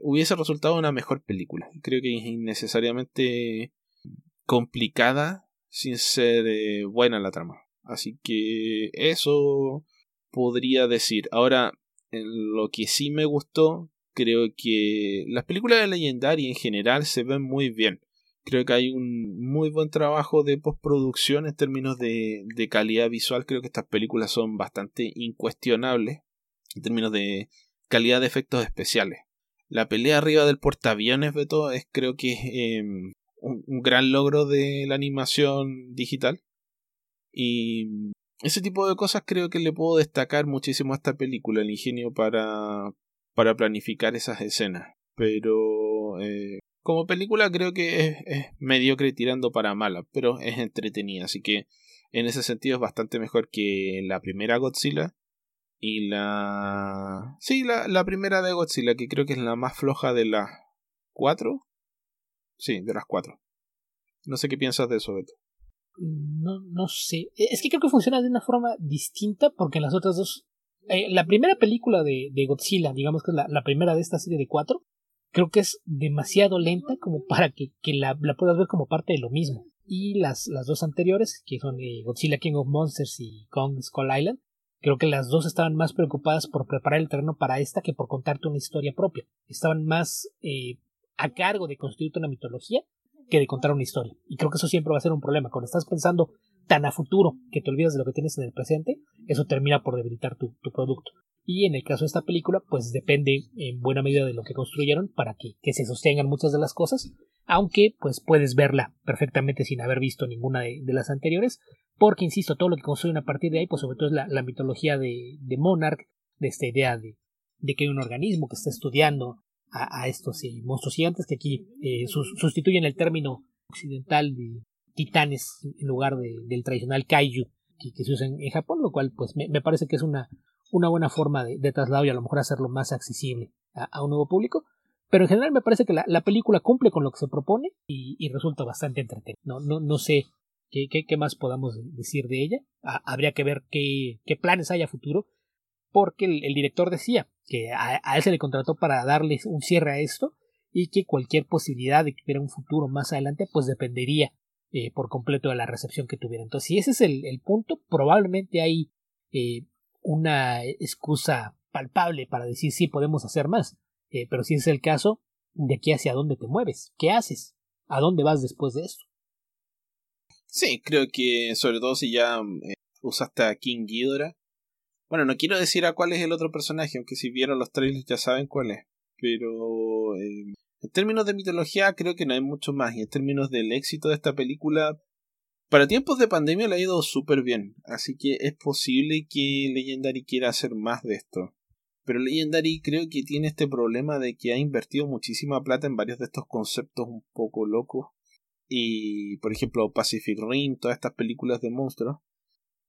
hubiese resultado una mejor película. Creo que es innecesariamente complicada sin ser eh, buena la trama. Así que eso podría decir. Ahora, lo que sí me gustó, creo que las películas de Legendary en general se ven muy bien. Creo que hay un muy buen trabajo de postproducción en términos de, calidad visual. Creo que estas películas son bastante incuestionables en términos de calidad de efectos especiales. La pelea arriba del portaaviones, Beto, es creo que eh, un, gran logro de la animación digital. Y ese tipo de cosas creo que le puedo destacar muchísimo a esta película, el ingenio para, para planificar esas escenas. Pero eh, como película creo que es, mediocre tirando para mala, pero es entretenida, así que en ese sentido es bastante mejor que la primera Godzilla. Y la... Sí, la, la primera de Godzilla, que creo que es la más floja de las cuatro. Sí, de las cuatro. No sé qué piensas de eso, Beto. No, no sé. Es que creo que funciona de una forma distinta porque las otras dos. Eh, la primera película de, Godzilla, digamos que es la, primera de esta serie de cuatro, creo que es demasiado lenta como para que, la, puedas ver como parte de lo mismo. Y las, las dos anteriores, que son eh, Godzilla King of Monsters y Kong Skull Island, creo que las dos estaban más preocupadas por preparar el terreno para esta que por contarte una historia propia. Estaban más eh, a cargo de construirte una mitología que de contar una historia. Y creo que eso siempre va a ser un problema. Cuando estás pensando tan a futuro que te olvidas de lo que tienes en el presente, eso termina por debilitar tu, producto. Y en el caso de esta película, pues depende en buena medida de lo que construyeron para que, se sostengan muchas de las cosas, aunque pues puedes verla perfectamente sin haber visto ninguna de, las anteriores, porque insisto, todo lo que construyen a partir de ahí, pues sobre todo es la, mitología de, de Monarch, de esta idea de, de que hay un organismo que está estudiando a, estos eh, monstruos gigantes que aquí eh, sustituyen el término occidental de titanes en lugar del tradicional kaiju que, se usa en, Japón, lo cual pues me, parece que es una, una buena forma de, de, traslado y a lo mejor hacerlo más accesible a, un nuevo público. Pero en general me parece que la, película cumple con lo que se propone y, resulta bastante entretenida. No, no, no sé qué, qué, más podamos decir de ella. habría que ver qué, qué planes hay a futuro porque el, director decía que a, él se le contrató para darle un cierre a esto y que cualquier posibilidad de que hubiera un futuro más adelante pues dependería eh, por completo de la recepción que tuviera. Entonces, si ese es el, punto, probablemente hay eh, una excusa palpable para decir sí podemos hacer más. Eh, pero si es el caso, de aquí hacia dónde te mueves, qué haces, a dónde vas después de esto. Sí, creo que sobre todo si ya usaste a King Ghidorah, bueno, no quiero decir a cuál es el otro personaje, aunque si vieron los trailers ya saben cuál es. Pero en términos de mitología creo que no hay mucho más. Y en términos del éxito de esta película, para tiempos de pandemia le ha ido súper bien. Así que es posible que Legendary quiera hacer más de esto. Pero Legendary creo que tiene este problema de que ha invertido muchísima plata en varios de estos conceptos un poco locos. Y, por ejemplo, Pacific Rim, todas estas películas de monstruos.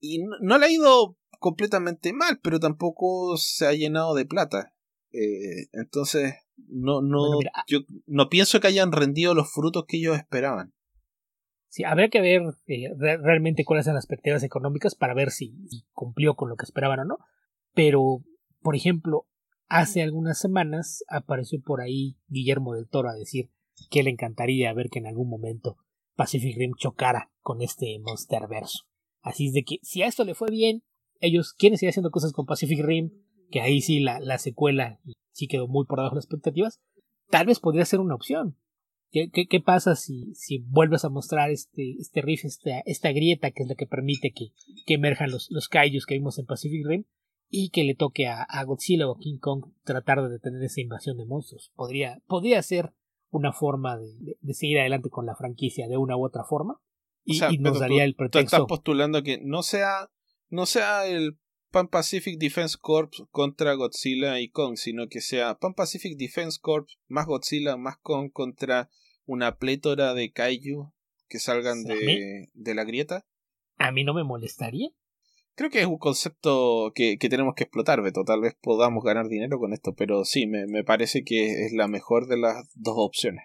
Y no le ha ido completamente mal, pero tampoco se ha llenado de plata. Eh, entonces, no, no, ah yo no pienso que hayan rendido los frutos que ellos esperaban. Sí, habría que ver eh, realmente cuáles son las perspectivas económicas para ver si, cumplió con lo que esperaban o no. Pero, por ejemplo, hace algunas semanas apareció por ahí Guillermo del Toro a decir que le encantaría ver que en algún momento Pacific Rim chocara con este Monsterverso. Así es de que si a esto le fue bien, ellos quieren seguir haciendo cosas con Pacific Rim, que ahí sí la, la secuela sí quedó muy por debajo de las expectativas, tal vez podría ser una opción. ¿Qué, qué, qué pasa si, si, vuelves a mostrar este, este riff, esta, esta grieta que es la que permite que, que emerjan los, los kaijus que vimos en Pacific Rim y que le toque a, a, Godzilla o King Kong tratar de detener esa invasión de monstruos? Podría, podría ser una forma de, de, de seguir adelante con la franquicia de una u otra forma y, o sea, y nos daría tú, el pretexto. Tú estás postulando que no sea, no sea el Pan Pacific Defense Corps contra Godzilla y Kong, sino que sea Pan Pacific Defense Corps más Godzilla más Kong contra una plétora de kaiju que salgan de, de la grieta. A mí no me molestaría. Creo que es un concepto que, que, tenemos que explotar, Beto. Tal vez podamos ganar dinero con esto, pero sí, me, me parece que es la mejor de las dos opciones.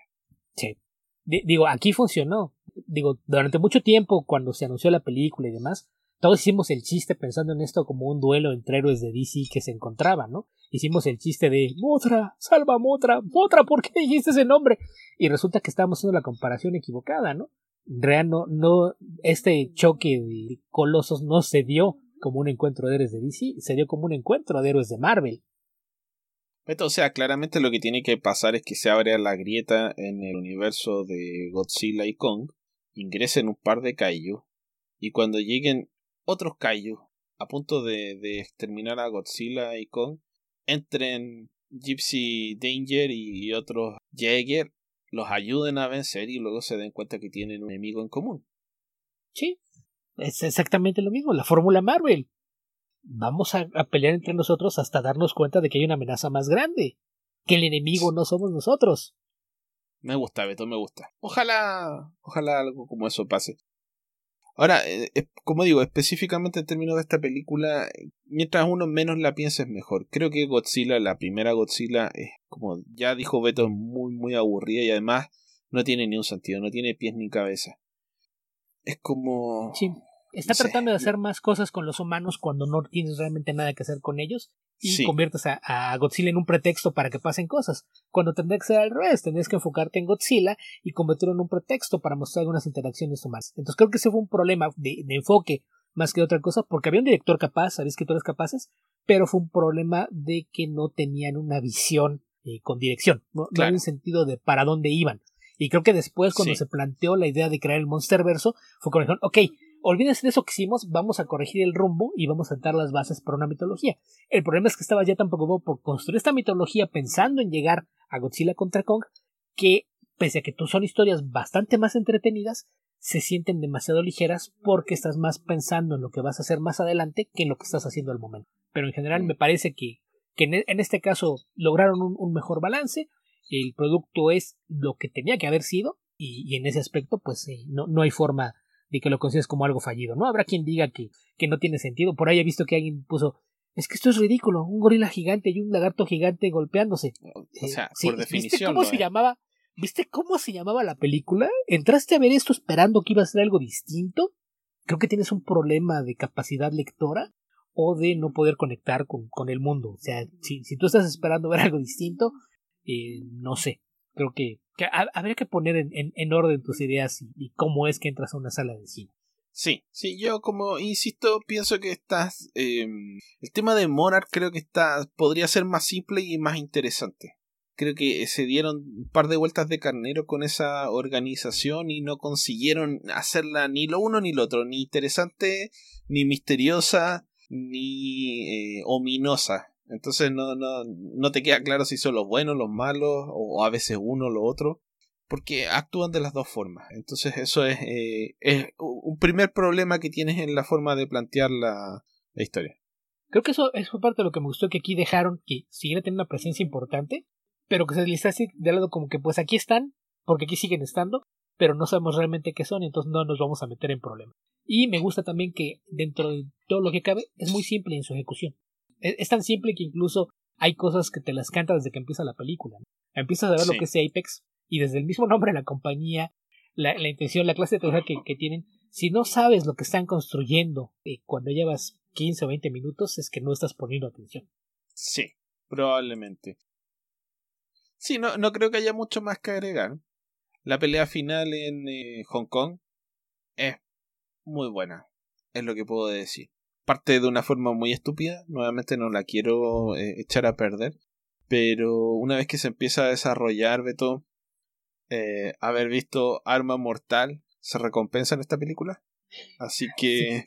Sí. D digo, aquí funcionó. Digo, durante mucho tiempo, cuando se anunció la película y demás, todos hicimos el chiste pensando en esto como un duelo entre héroes de DC que se encontraban, ¿no? Hicimos el chiste de Motra, salva Motra, Motra, ¿por qué dijiste ese nombre? Y resulta que estábamos haciendo la comparación equivocada, ¿no? Real no, no, este choque de colosos no se dio como un encuentro de héroes de DC, se dio como un encuentro de héroes de Marvel. O sea, claramente lo que tiene que pasar es que se abre la grieta en el universo de Godzilla y Kong, ingresen un par de kaiju, y cuando lleguen otros kaiju a punto de, de exterminar a Godzilla y Kong, entren Gypsy Danger y, y otros Jäger, los ayuden a vencer y luego se den cuenta que tienen un enemigo en común. Sí, es exactamente lo mismo, la fórmula Marvel. Vamos a, a, pelear entre nosotros hasta darnos cuenta de que hay una amenaza más grande, que el enemigo no somos nosotros. Me gusta, Beto, me gusta. Ojalá, ojalá algo como eso pase. Ahora, eh, como digo, específicamente en términos de esta película, mientras uno menos la piensa es mejor. Creo que Godzilla, la primera Godzilla, es como ya dijo Beto, es muy, muy aburrida y además no tiene ni un sentido, no tiene pies ni cabeza. Es como... Sí. Está no tratando sé. de hacer más cosas con los humanos cuando no tienes realmente nada que hacer con ellos y sí. conviertes a, a, Godzilla en un pretexto para que pasen cosas. Cuando tendría que ser al revés, tendrías que enfocarte en Godzilla y convertirlo en un pretexto para mostrar algunas interacciones humanas. Entonces creo que ese fue un problema de, de enfoque más que otra cosa, porque había un director capaz, había escritores capaces, pero fue un problema de que no tenían una visión eh, con dirección, no, claro. no había un sentido de para dónde iban. Y creo que después, cuando sí. se planteó la idea de crear el Monsterverso, fue cuando dijeron, ok, olvídense de eso que hicimos, vamos a corregir el rumbo y vamos a sentar las bases para una mitología. El problema es que estaba ya tan preocupado por construir esta mitología pensando en llegar a Godzilla contra Kong que, pese a que son historias bastante más entretenidas, se sienten demasiado ligeras porque estás más pensando en lo que vas a hacer más adelante que en lo que estás haciendo al momento. Pero en general me parece que, que en este caso lograron un, mejor balance, el producto es lo que tenía que haber sido y, y en ese aspecto pues eh, no, no hay forma de que lo consideres como algo fallido, ¿no? Habrá quien diga que, que no tiene sentido. Por ahí he visto que alguien puso, es que esto es ridículo, un gorila gigante y un lagarto gigante golpeándose. O sea, eh, por ¿sí? definición. ¿Viste cómo se llamaba? ¿Viste cómo se llamaba la película? ¿Entraste a ver esto esperando que iba a ser algo distinto? Creo que tienes un problema de capacidad lectora o de no poder conectar con, con el mundo. O sea, si, si tú estás esperando ver algo distinto, eh, no sé. Creo que habría que poner en, en, en orden tus ideas y, cómo es que entras a una sala de cine. Sí, sí, yo como insisto, pienso que estás. Eh, el tema de Monarch creo que está. podría ser más simple y más interesante. Creo que se dieron un par de vueltas de carnero con esa organización y no consiguieron hacerla ni lo uno ni lo otro, ni interesante, ni misteriosa, ni eh, ominosa. Entonces no, no, no te queda claro si son los buenos, los malos, o a veces uno o lo otro, porque actúan de las dos formas. Entonces eso es, eh, es un primer problema que tienes en la forma de plantear la, la historia. Creo que eso, eso fue parte de lo que me gustó, que aquí dejaron que siguiera teniendo una presencia importante, pero que se hace de lado como que pues aquí están, porque aquí siguen estando, pero no sabemos realmente qué son, entonces no nos vamos a meter en problemas. Y me gusta también que dentro de todo lo que cabe es muy simple en su ejecución es tan simple que incluso hay cosas que te las canta desde que empieza la película. ¿no? Empiezas a ver sí. lo que es Apex y desde el mismo nombre de la compañía, la, la intención, la clase de tecnología que, que, tienen, si no sabes lo que están construyendo eh, cuando llevas 15 o 20 minutos, es que no estás poniendo atención. Sí, probablemente. Sí, no, no creo que haya mucho más que agregar. La pelea final en eh, Hong Kong es muy buena. Es lo que puedo decir. Parte de una forma muy estúpida, nuevamente no la quiero eh, echar a perder, pero una vez que se empieza a desarrollar, Beto, eh, haber visto Arma Mortal se recompensa en esta película. Así que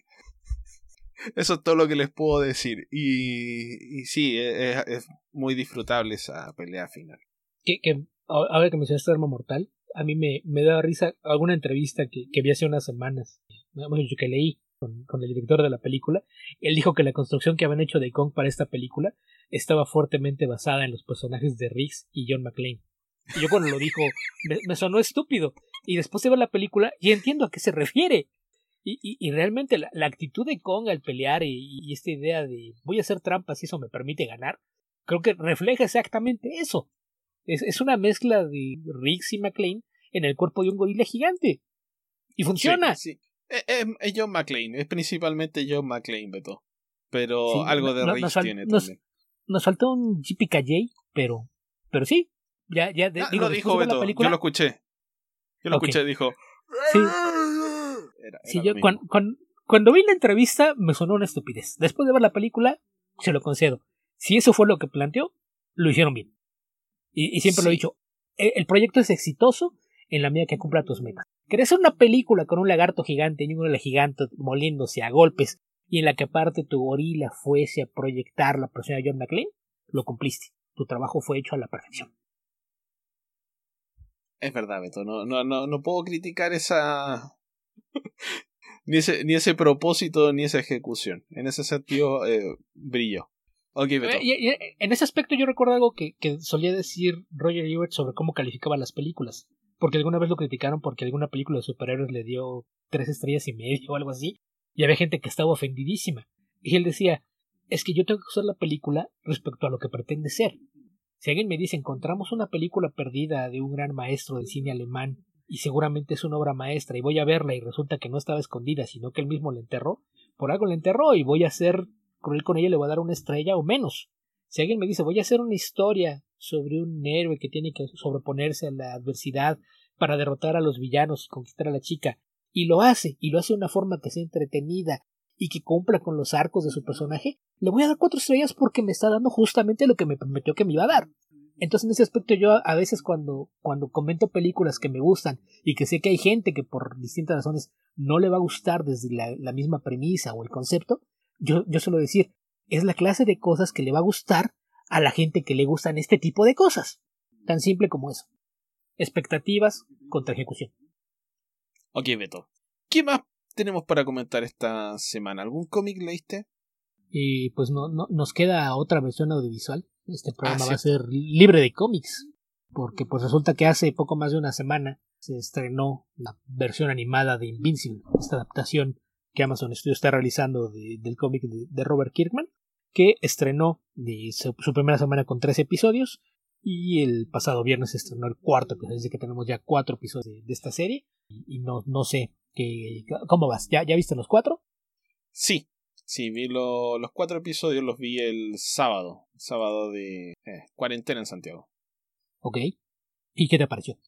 eso es todo lo que les puedo decir. Y, y sí, e, es, es, muy disfrutable esa pelea final. Que, que ahora que mencionaste Arma Mortal, a mí me, me da risa alguna entrevista que, que vi hace unas semanas, que leí con, el director de la película. Él dijo que la construcción que habían hecho de Kong para esta película estaba fuertemente basada en los personajes de Riggs y John McClane. Y yo cuando lo dijo, me, sonó estúpido. Y después de ver la película, y entiendo a qué se refiere. Y, realmente la, actitud de Kong al pelear y, esta idea de voy a hacer trampas y eso me permite ganar, creo que refleja exactamente eso. Es, una mezcla de Riggs y McLean en el cuerpo de un gorila gigante. Y funciona. Sí. Es, es, es, John McClane, es principalmente John McClane, Beto. Pero sí, algo de no, tiene nos, también. Nos faltó un JPKJ, pero, pero sí. Ya, ya, ah, digo, lo dijo Beto, película, yo lo escuché. Yo lo okay. escuché, dijo. Sí. Era, era sí, yo cuando, cuando, cuando, vi la entrevista me sonó una estupidez. Después de ver la película, se lo concedo. Si eso fue lo que planteó, lo hicieron bien. Y, y siempre sí. lo he dicho, el, el, proyecto es exitoso en la medida que cumpla tus metas. ¿Querés hacer una película con un lagarto gigante y un gorila gigante moliéndose a golpes y en la que aparte tu gorila fuese a proyectar la persona de John McClane? Lo cumpliste. Tu trabajo fue hecho a la perfección. Es verdad, Beto. No, no, no, no puedo criticar esa. ni, ese, ni ese propósito ni esa ejecución. En ese sentido, eh, Beto. Y, y, en ese aspecto, yo recuerdo algo que, que solía decir Roger Ebert sobre cómo calificaba las películas. Porque alguna vez lo criticaron porque alguna película de superhéroes le dio tres estrellas y medio o algo así. Y había gente que estaba ofendidísima. Y él decía: Es que yo tengo que usar la película respecto a lo que pretende ser. Si alguien me dice encontramos una película perdida de un gran maestro del cine alemán y seguramente es una obra maestra y voy a verla y resulta que no estaba escondida sino que él mismo la enterró, por algo la enterró y voy a ser cruel con ella le voy a dar una estrella o menos. Si alguien me dice voy a hacer una historia sobre un héroe que tiene que sobreponerse a la adversidad para derrotar a los villanos y conquistar a la chica y lo hace y lo hace de una forma que sea entretenida y que cumpla con los arcos de su personaje, le voy a dar cuatro estrellas porque me está dando justamente lo que me prometió que me iba a dar. Entonces, en ese aspecto, yo a veces cuando, cuando comento películas que me gustan y que sé que hay gente que por distintas razones no le va a gustar desde la, misma premisa o el concepto, yo, yo suelo decir, es la clase de cosas que le va a gustar a la gente que le gustan este tipo de cosas. Tan simple como eso. Expectativas contra ejecución. Ok, Beto. ¿Qué más tenemos para comentar esta semana? ¿Algún cómic leíste? Y pues no, no, nos queda otra versión audiovisual. Este programa ah, va a ser libre de cómics. Porque pues resulta que hace poco más de una semana se estrenó la versión animada de Invincible, esta adaptación que Amazon Studios está realizando de, del cómic de, de, Robert Kirkman, que estrenó de su, primera semana con tres episodios y el pasado viernes estrenó el cuarto episodio, así que tenemos ya cuatro episodios de, de esta serie y, y no, no sé que, ¿Cómo vas? ¿Ya, ¿Ya viste los cuatro? Sí, sí, vi lo, los cuatro episodios, los vi el sábado, sábado de eh, cuarentena en Santiago. Ok. ¿Y qué te pareció?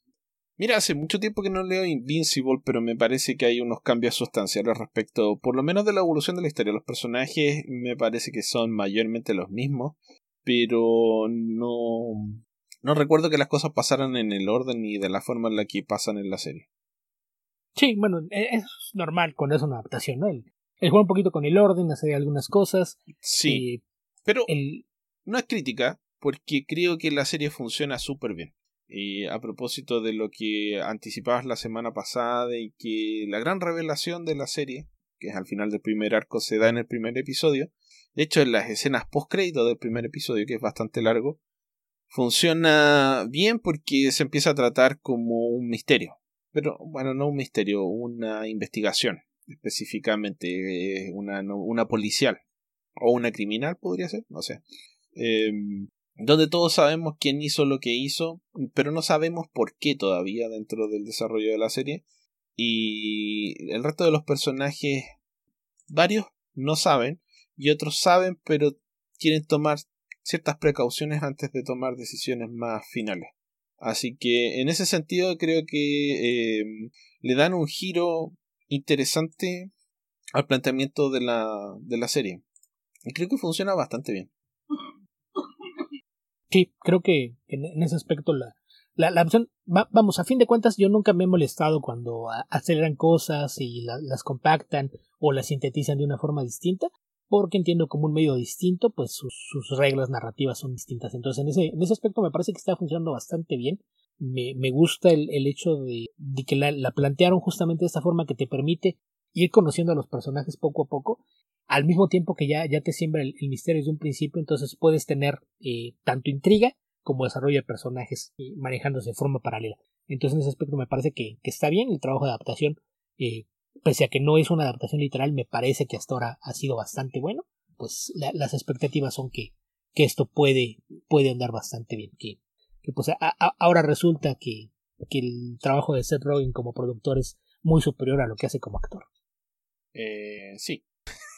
Mira, hace mucho tiempo que no leo Invincible, pero me parece que hay unos cambios sustanciales respecto, por lo menos de la evolución de la historia. Los personajes me parece que son mayormente los mismos, pero no, no recuerdo que las cosas pasaran en el orden ni de la forma en la que pasan en la serie. Sí, bueno, e, es normal cuando es una adaptación, ¿no? El, el juega un poquito con el orden, hacer algunas cosas. Sí. Pero el... no es crítica, porque creo que la serie funciona súper bien. Y a propósito de lo que anticipabas la semana pasada y que la gran revelación de la serie, que es al final del primer arco, se da en el primer episodio. De hecho, en las escenas post-crédito del primer episodio, que es bastante largo, funciona bien porque se empieza a tratar como un misterio pero bueno, no un misterio, una investigación, específicamente eh, una, policial o una criminal podría ser, no sé. Eh, donde todos sabemos quién hizo lo que hizo, pero no sabemos por qué todavía dentro del desarrollo de la serie. Y el resto de los personajes, varios no saben y otros saben, pero quieren tomar ciertas precauciones antes de tomar decisiones más finales. Así que en ese sentido creo que eh, le dan un giro interesante al planteamiento de la, de la serie. Y creo que funciona bastante bien. Sí, creo que en, ese aspecto la, la, opción, vamos, a fin de cuentas yo nunca me he molestado cuando aceleran cosas y las compactan o las sintetizan de una forma distinta, porque entiendo como un medio distinto, pues sus, reglas narrativas son distintas. Entonces en ese, en ese aspecto me parece que está funcionando bastante bien. Me, me gusta el, el hecho de, de que la, la plantearon justamente de esta forma que te permite ir conociendo a los personajes poco a poco al mismo tiempo que ya, ya te siembra el, misterio desde un principio, entonces puedes tener eh, tanto intriga como desarrollo de personajes eh, manejándose de forma paralela. Entonces en ese aspecto me parece que, está bien el trabajo de adaptación, eh, pese a que no es una adaptación literal, me parece que hasta ahora ha sido bastante bueno, pues las expectativas son que, que esto puede, puede andar bastante bien, que, que pues ahora resulta que, que el trabajo de Seth Rogen como productor es muy superior a lo que hace como actor. Eh, sí,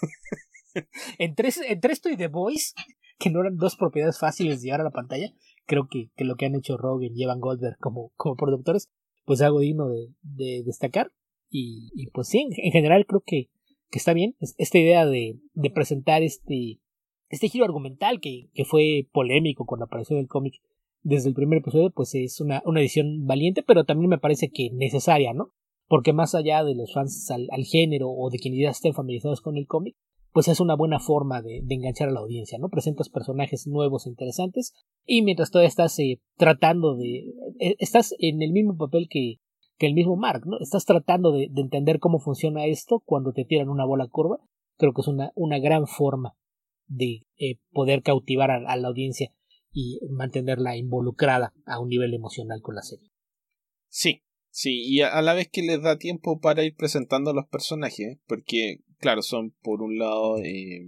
entre, entre esto y The Voice, que no eran dos propiedades fáciles de llevar a la pantalla, creo que, que lo que han hecho Rogan y Evan Goldberg como, como productores, pues es algo digno de, de destacar. Y, y, pues sí, en, general creo que, que está bien. Esta idea de, de presentar este, este giro argumental que, que fue polémico con la aparición del cómic desde el primer episodio, pues es una, una edición valiente, pero también me parece que necesaria, ¿no? Porque más allá de los fans al, género o de quienes ya estén familiarizados con el cómic, pues es una buena forma de, enganchar a la audiencia, ¿no? Presentas personajes nuevos e interesantes y mientras todavía estás eh, tratando de... Eh, estás en el mismo papel que, que el mismo Mark, ¿no? Estás tratando de, entender cómo funciona esto cuando te tiran una bola curva. Creo que es una, gran forma de eh, poder cautivar a la audiencia y mantenerla involucrada a un nivel emocional con la serie. Sí, Sí, y a, la vez que les da tiempo para ir presentando a los personajes, porque, claro, son por un lado eh,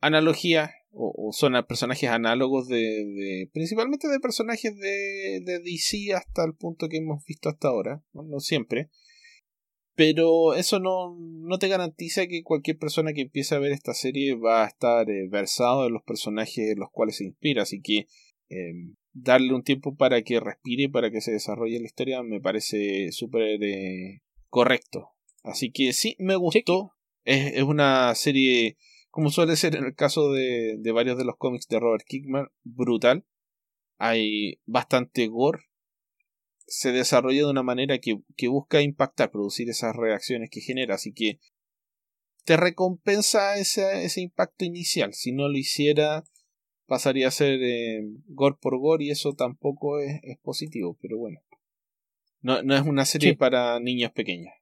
analogías o, son personajes análogos de, de, principalmente de personajes de, de DC hasta el punto que hemos visto hasta ahora, no, siempre, pero eso no, no te garantiza que cualquier persona que empiece a ver esta serie va a estar eh, versado en los personajes en los cuales se inspira, así que eh, darle un tiempo para que respire, para que se desarrolle la historia, me parece súper eh, correcto. Así que sí, me gustó. Es, es, una serie, como suele ser en el caso de, de varios de los cómics de Robert Kickman, brutal. Hay bastante gore. Se desarrolla de una manera que, que busca impactar, producir esas reacciones que genera. Así que te recompensa ese, ese impacto inicial. Si no lo hiciera, pasaría a ser eh, gore por gore y eso tampoco es, positivo, pero bueno. No, no, es una serie para niños pequeños.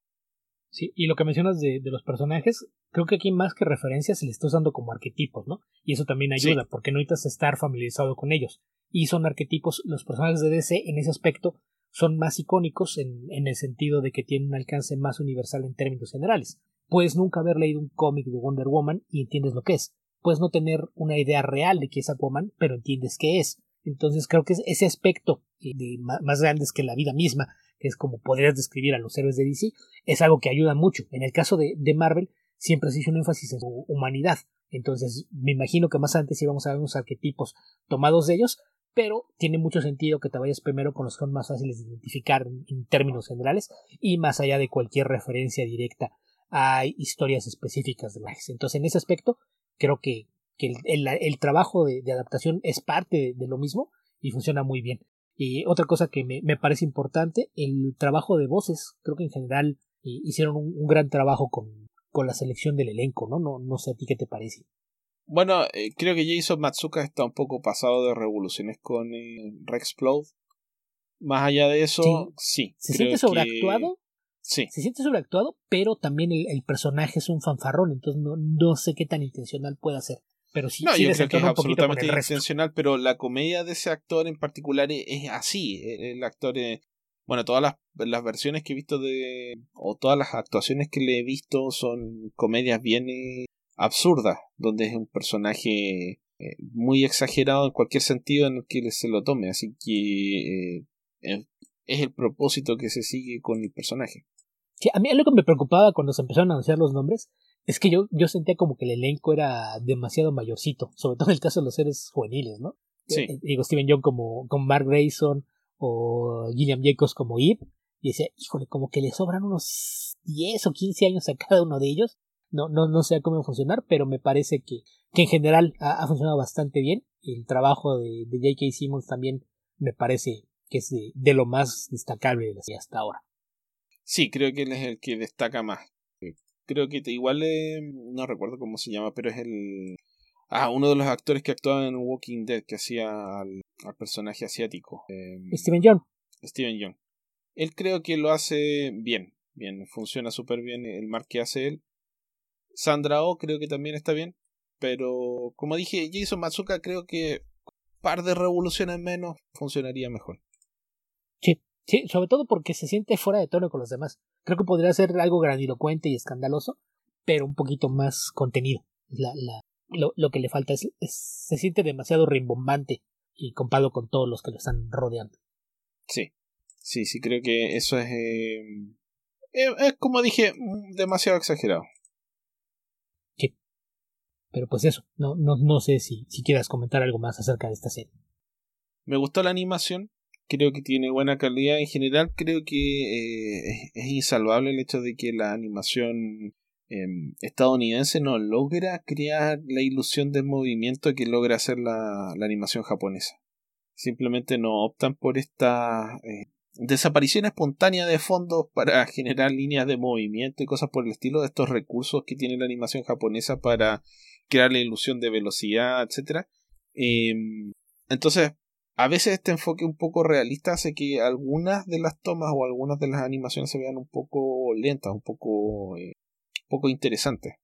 Sí, y lo que mencionas de, de, los personajes, creo que aquí más que referencias se les está usando como arquetipos, ¿no? Y eso también ayuda, porque no necesitas estar familiarizado con ellos. Y son arquetipos, los personajes de DC en ese aspecto son más icónicos en, en el sentido de que tienen un alcance más universal en términos generales. Puedes nunca haber leído un cómic de Wonder Woman y entiendes lo que es puedes no tener una idea real de qué es Aquaman, pero entiendes qué es. Entonces creo que ese aspecto eh, de más grande que la vida misma, que es como podrías describir a los héroes de DC, es algo que ayuda mucho. En el caso de, Marvel, siempre se hizo un énfasis en su humanidad. Entonces, me imagino que más antes íbamos a ver unos arquetipos tomados de ellos, pero tiene mucho sentido que te vayas primero con los que son más fáciles de identificar en términos generales y más allá de cualquier referencia directa a historias específicas de viajes. Entonces, en ese aspecto, creo que, el, trabajo de, adaptación es parte de, lo mismo y funciona muy bien. Y otra cosa que me, parece importante, el trabajo de voces. Creo que en general eh, hicieron un, gran trabajo con, con, la selección del elenco, ¿no? ¿no? No sé a ti qué te parece. Bueno, eh, creo que Jason Matsuka está un poco pasado de revoluciones con eh, Rexplode. Más allá de eso, sí. ¿Se siente sobreactuado? Sí. Se siente sobreactuado, pero también el, personaje es un fanfarrón, entonces no, no sé qué tan intencional puede ser. Pero sí, no, yo creo que es absolutamente intencional, pero la comedia de ese actor en particular es, así. El, actor, eh, bueno, todas las, las, versiones que he visto de, o todas las actuaciones que le he visto son comedias bien eh, absurdas, donde es un personaje eh, muy exagerado en cualquier sentido en el que se lo tome, así que es el propósito que se sigue con el personaje a mí lo que me preocupaba cuando se empezaron a anunciar los nombres es que yo, yo sentía como que el elenco era demasiado mayorcito, sobre todo en el caso de los seres juveniles, ¿no? Sí. Eh, digo, Steven Young como, como Mark Grayson o Gilliam Jacobs como Eve, y decía, híjole, como que le sobran unos 10 o 15 años a cada uno de ellos. No, no, no sé cómo funcionar, pero me parece que, que en general ha, funcionado bastante bien. El trabajo de, de J.K. Simmons también me parece que es de, lo más destacable de hasta ahora. Sí, creo que él es el que destaca más. Creo que igual no recuerdo cómo se llama, pero es el ah uno de los actores que actuaba en Walking Dead que hacía al, personaje asiático. Em, Steven Young. Steven Young. Él creo que lo hace bien, bien, funciona súper bien el mar que hace él. Sandra Oh creo que también está bien, pero como dije, Jason Matsuka creo que un par de revoluciones menos funcionaría mejor. Sí, sobre todo porque se siente fuera de tono con los demás. Creo que podría ser algo grandilocuente y escandaloso, pero un poquito más contenido. La, la, lo, lo que le falta es, se siente demasiado rimbombante y comparado con todos los que lo están rodeando. Sí, sí, sí, creo que eso es, eh, eh, es como dije, demasiado exagerado. Sí. Pero pues eso, no, no, no sé si, si quieras comentar algo más acerca de esta serie. Me gustó la animación, creo que tiene buena calidad. En general creo que eh, es, insalvable el hecho de que la animación em, estadounidense no logra crear la ilusión de movimiento que logra hacer la, la animación japonesa. Simplemente no optan por esta eh, desaparición espontánea de fondos para generar líneas de movimiento y cosas por el estilo de estos recursos que tiene la animación japonesa para crear la ilusión de velocidad etcétera. Em, entonces a veces este enfoque un poco realista hace que algunas de las tomas o algunas de las animaciones se vean un poco lentas, un poco, eh, poco interesantes.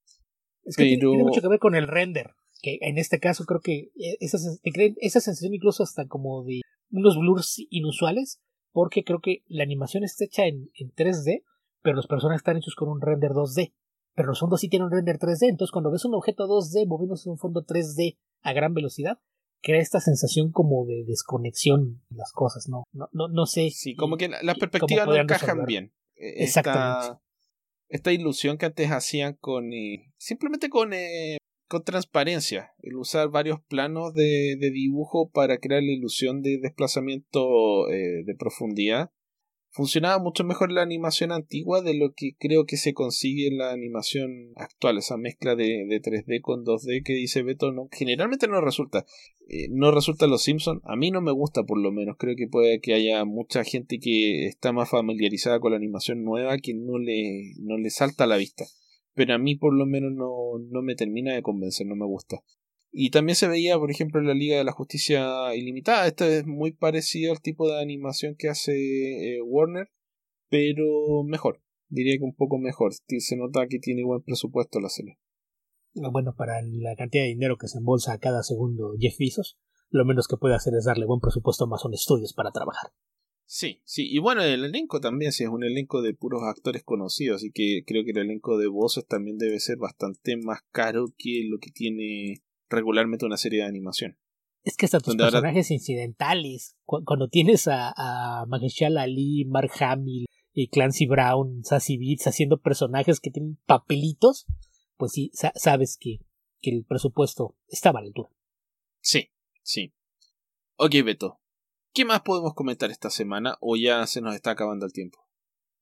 Es que tiene, mucho que ver con el render, que en este caso creo que eh, esa, esa sensación incluso hasta como de unos blurs inusuales, porque creo que la animación está hecha en, en 3D, pero los personajes están hechos con un render 2D. Pero los fondos sí tienen un render 3D, entonces cuando ves un objeto 2D moviéndose en un fondo 3D a gran velocidad, crea esta sensación como de desconexión de las cosas, ¿no? No, no, no sé. Sí, como que las perspectivas no encajan bien. E, Exactamente. Esta, ilusión que antes hacían con. Eh, simplemente con. Eh, con transparencia, el usar varios planos de, de, dibujo para crear la ilusión de desplazamiento eh, de profundidad funcionaba mucho mejor la animación antigua de lo que creo que se consigue en la animación actual, esa mezcla de, de 3D con 2D que dice Beto, no, generalmente no resulta. Eh, no resulta los Simpsons, a mí no me gusta por lo menos, creo que puede que haya mucha gente que está más familiarizada con la animación nueva que no le, no le salta a la vista. Pero a mí por lo menos no, no me termina de convencer, no me gusta. Y también se veía, por ejemplo, en la Liga de la Justicia Ilimitada. Esto es muy parecido al tipo de animación que hace eh, Warner, pero mejor. Diría que un poco mejor. Se nota que tiene buen presupuesto la serie. Bueno, para la cantidad de dinero que se embolsa a cada segundo Jeff Bezos, lo menos que puede hacer es darle buen presupuesto a Amazon Studios para trabajar. Sí, sí, y bueno, el elenco también, si es un elenco de puros actores conocidos, así que creo que el elenco de voces también debe ser bastante más caro que lo que tiene regularmente una serie de animación. Es que hasta tus personajes incidentales, cuando tienes a, a Ali, Mark Hamill y Clancy Brown, Sassy Beats haciendo personajes que tienen papelitos, pues sí, sabes que, que el presupuesto estaba a la altura. Sí, sí. Ok, Beto. ¿Qué más podemos comentar esta semana o ya se nos está acabando el tiempo?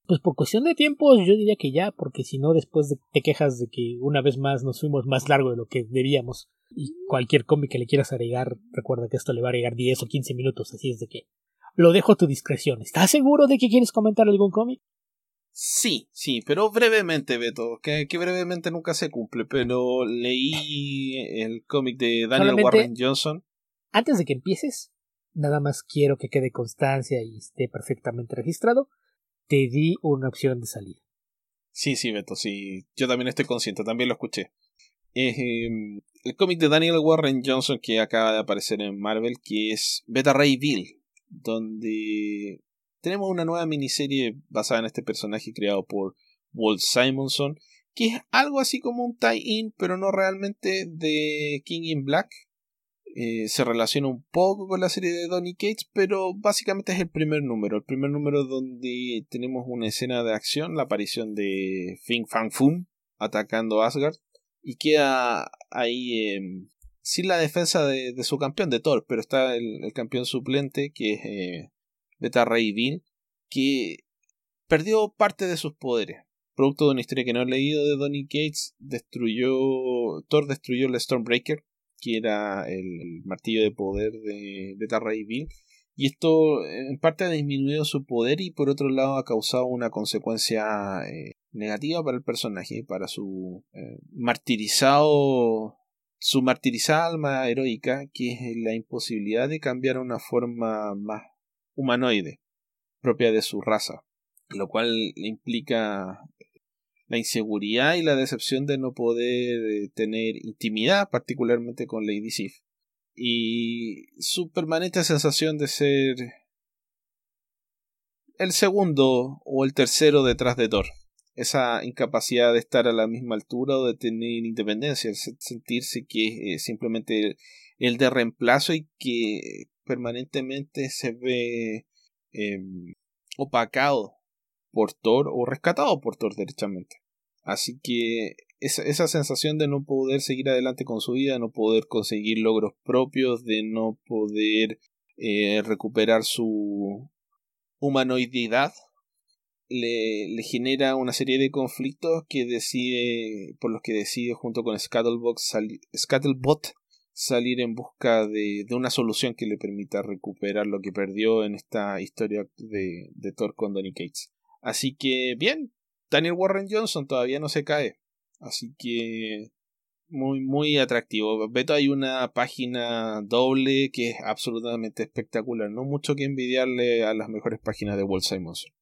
Pues por cuestión de tiempo yo diría que ya, porque si no después te quejas de que una vez más nos fuimos más largo de lo que debíamos. Y cualquier cómic que le quieras agregar, recuerda que esto le va a agregar 10 o 15 minutos, así es de que lo dejo a tu discreción. ¿Estás seguro de que quieres comentar algún cómic? Sí, sí, pero brevemente, Beto, que, que brevemente nunca se cumple, pero leí el cómic de Daniel Warren Johnson. Antes de que empieces, nada más quiero que quede constancia y esté perfectamente registrado, te di una opción de salida. Sí, sí, Beto, sí, yo también estoy consciente, también lo escuché. Em, el cómic de Daniel Warren Johnson que acaba de aparecer en Marvel, que es Beta Ray Bill, donde tenemos una nueva miniserie basada en este personaje creado por Walt Simonson, que es algo así como un tie-in, pero no realmente de King in Black. Eh, se relaciona un poco con la serie de Donny Cates, pero básicamente es el primer número. El primer número donde tenemos una escena de acción, la aparición de Fing Fang Foom atacando Asgard y queda ahí em, sin la defensa de, su campeón, de Thor, pero está el, campeón suplente que es eh, Beta Ray Bill, que perdió parte de sus poderes. Producto de una historia que no he leído de Donny Gates, destruyó. Thor destruyó el Stormbreaker, que era el, martillo de poder de Beta Ray Bill. Y esto en parte ha disminuido su poder y por otro lado ha causado una consecuencia eh, negativa para el personaje, para su eh, martirizado su martirizada alma heroica, que es la imposibilidad de cambiar a una forma más humanoide, propia de su raza, lo cual implica la inseguridad y la decepción de no poder eh, tener intimidad, particularmente con Lady Sif, y su permanente sensación de ser el segundo o el tercero detrás de Thor esa incapacidad de estar a la misma altura o de tener independencia, sentirse que es simplemente el, de reemplazo y que permanentemente se ve em, opacado por Thor o rescatado por Thor derechamente. Así que esa, esa, sensación de no poder seguir adelante con su vida, no poder conseguir logros propios, de no poder eh, recuperar su humanoididad le, genera una serie de conflictos que decide, por los que decide junto con Scuttlebot, salir en busca de, de, una solución que le permita recuperar lo que perdió en esta historia de, de Thor con Donny Cates. Así que, bien, Daniel Warren Johnson todavía no se cae. Así que muy muy atractivo. Beto hay una página doble que es absolutamente espectacular. No mucho que envidiarle a las mejores páginas de Walt Simonson.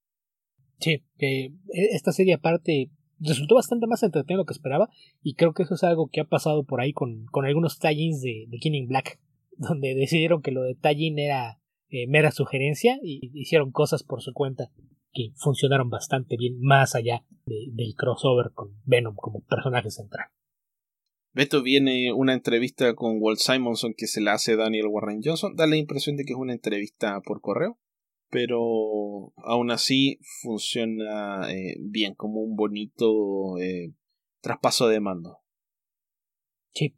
Sí, que esta serie aparte resultó bastante más entretenido de lo que esperaba y creo que eso es algo que ha pasado por ahí con, con algunos tie-ins de, de King Black, donde decidieron que lo de tie era eh, mera sugerencia y hicieron cosas por su cuenta que funcionaron bastante bien más allá del crossover con Venom como personaje central. Beto viene una entrevista con Walt Simonson que se la hace Daniel Warren Johnson. Da la impresión de que es una entrevista por correo pero aún así funciona eh, bien como un bonito eh, traspaso de mando. Sí.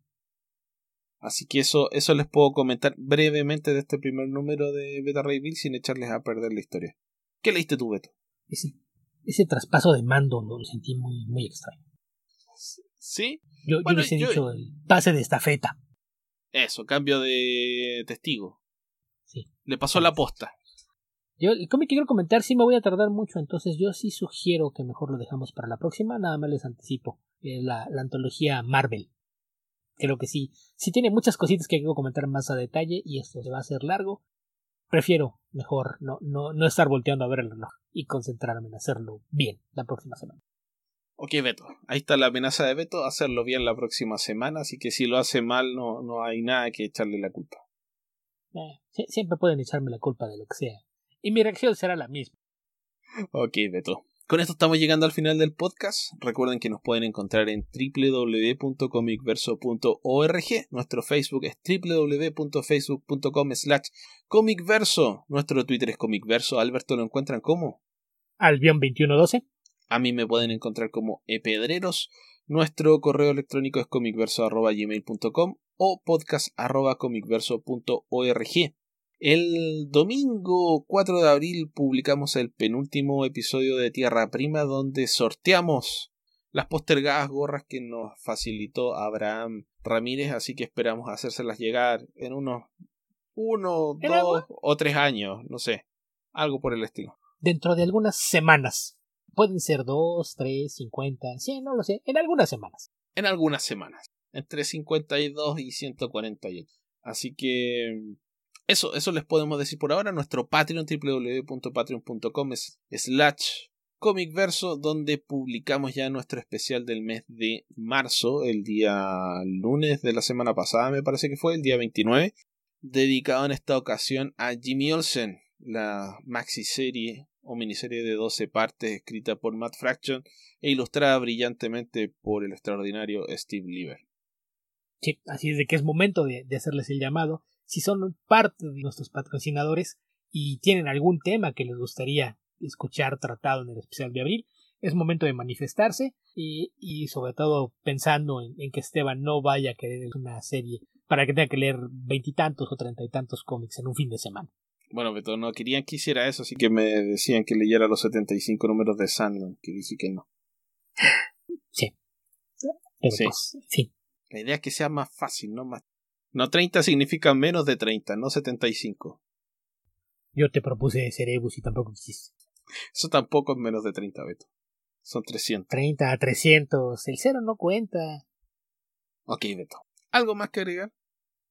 Así que eso, eso les puedo comentar brevemente de este primer número de Beta Ray Bill sin echarles a perder la historia. ¿Qué leíste tú, Beto? Ese, ese traspaso de mando lo sentí muy, muy extraño. ¿Sí? Yo, yo les he dicho el pase de estafeta. Eso, cambio de testigo. Sí. Le pasó la posta. Yo, el cómic que quiero comentar sí me voy a tardar mucho, entonces yo sí sugiero que mejor lo dejamos para la próxima, nada más les anticipo. Eh, la, la, antología Marvel. Creo que sí, sí tiene muchas cositas que quiero comentar más a detalle y esto se va a hacer largo. Prefiero mejor no, no, no estar volteando a ver el reloj y concentrarme en hacerlo bien la próxima semana. Ok, Beto, ahí está la amenaza de Beto, hacerlo bien la próxima semana, así que si lo hace mal no, no hay nada que echarle la culpa. Eh, siempre pueden echarme la culpa de lo que sea y mi reacción será la misma. Ok, Beto. Con esto estamos llegando al final del podcast. Recuerden que nos pueden encontrar en www.comicverso.org. Nuestro Facebook es www.facebook.com slash comicverso. Nuestro Twitter es comicverso. Alberto, ¿lo encuentran como? Albion2112. A mí me pueden encontrar como epedreros. Nuestro correo electrónico es comicverso.gmail.com o podcast.comicverso.org. El domingo 4 de abril publicamos el penúltimo episodio de Tierra Prima donde sorteamos las postergadas gorras que nos facilitó Abraham Ramírez, así que esperamos hacérselas llegar en unos uno, dos o tres años, no sé, algo por el estilo. Dentro de algunas semanas. Pueden ser dos, tres, cincuenta, cien, no lo sé, en algunas semanas. En algunas semanas, entre 52 y 148. Así que eso, eso les podemos decir por ahora. Nuestro Patreon, www.patreon.com slash comicverso, donde publicamos ya nuestro especial del mes de marzo, el día lunes de la semana pasada, me parece que fue, el día 29, dedicado en esta ocasión a Jimmy Olsen, la maxi serie o miniserie de 12 partes escrita por Matt Fraction e ilustrada brillantemente por el extraordinario Steve Lieber. Sí, así es de que es momento de hacerles el llamado si son parte de nuestros patrocinadores y tienen algún tema que les gustaría escuchar tratado en el especial de abril, es momento de manifestarse y, y sobre todo pensando en, que Esteban no vaya a querer una serie para que tenga que leer veintitantos o treinta y tantos cómics en un fin de semana. Bueno, pero no querían que hiciera eso, así que me decían que leyera los 75 números de Sandman, que dije que no. Sí. Pero sí. Pues, sí. La idea es que sea más fácil, no más. No 30 significa menos de 30, no 75. Yo te propuse Cerebus y tampoco quisiste. Eso tampoco es menos de 30, Beto. Son 300. 30 a 300. El cero no cuenta. Ok, Beto. ¿Algo más que agregar?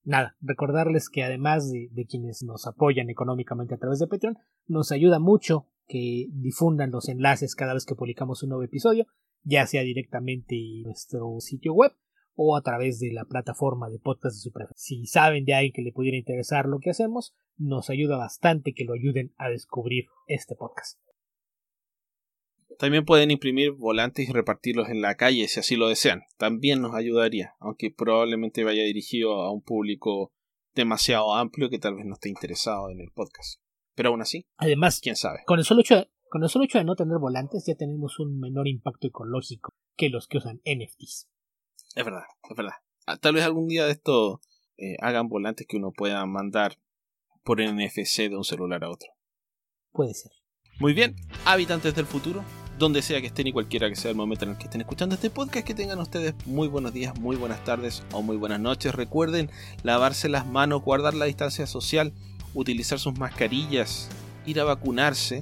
Nada, recordarles que además de, de, quienes nos apoyan económicamente a través de Patreon, nos ayuda mucho que difundan los enlaces cada vez que publicamos un nuevo episodio, ya sea directamente en nuestro sitio web o a través de la plataforma de podcast de su preferencia. Si saben de alguien que le pudiera interesar lo que hacemos, nos ayuda bastante que lo ayuden a descubrir este podcast. También pueden imprimir volantes y repartirlos en la calle si así lo desean. También nos ayudaría, aunque probablemente vaya dirigido a un público demasiado amplio que tal vez no esté interesado en el podcast. Pero aún así, además, quién sabe. Con el solo hecho de, con el solo hecho de no tener volantes ya tenemos un menor impacto ecológico que los que usan NFTs. Es verdad, es verdad. Ah, tal vez algún día de esto eh, hagan volantes que uno pueda mandar por NFC de un celular a otro. Puede ser. Muy bien, habitantes del futuro, donde sea que estén y cualquiera que sea el momento en el que estén escuchando este podcast, que tengan ustedes muy buenos días, muy buenas tardes o muy buenas noches. Recuerden lavarse las manos, guardar la distancia social, utilizar sus mascarillas, ir a vacunarse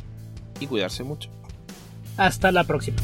y cuidarse mucho. Hasta la próxima.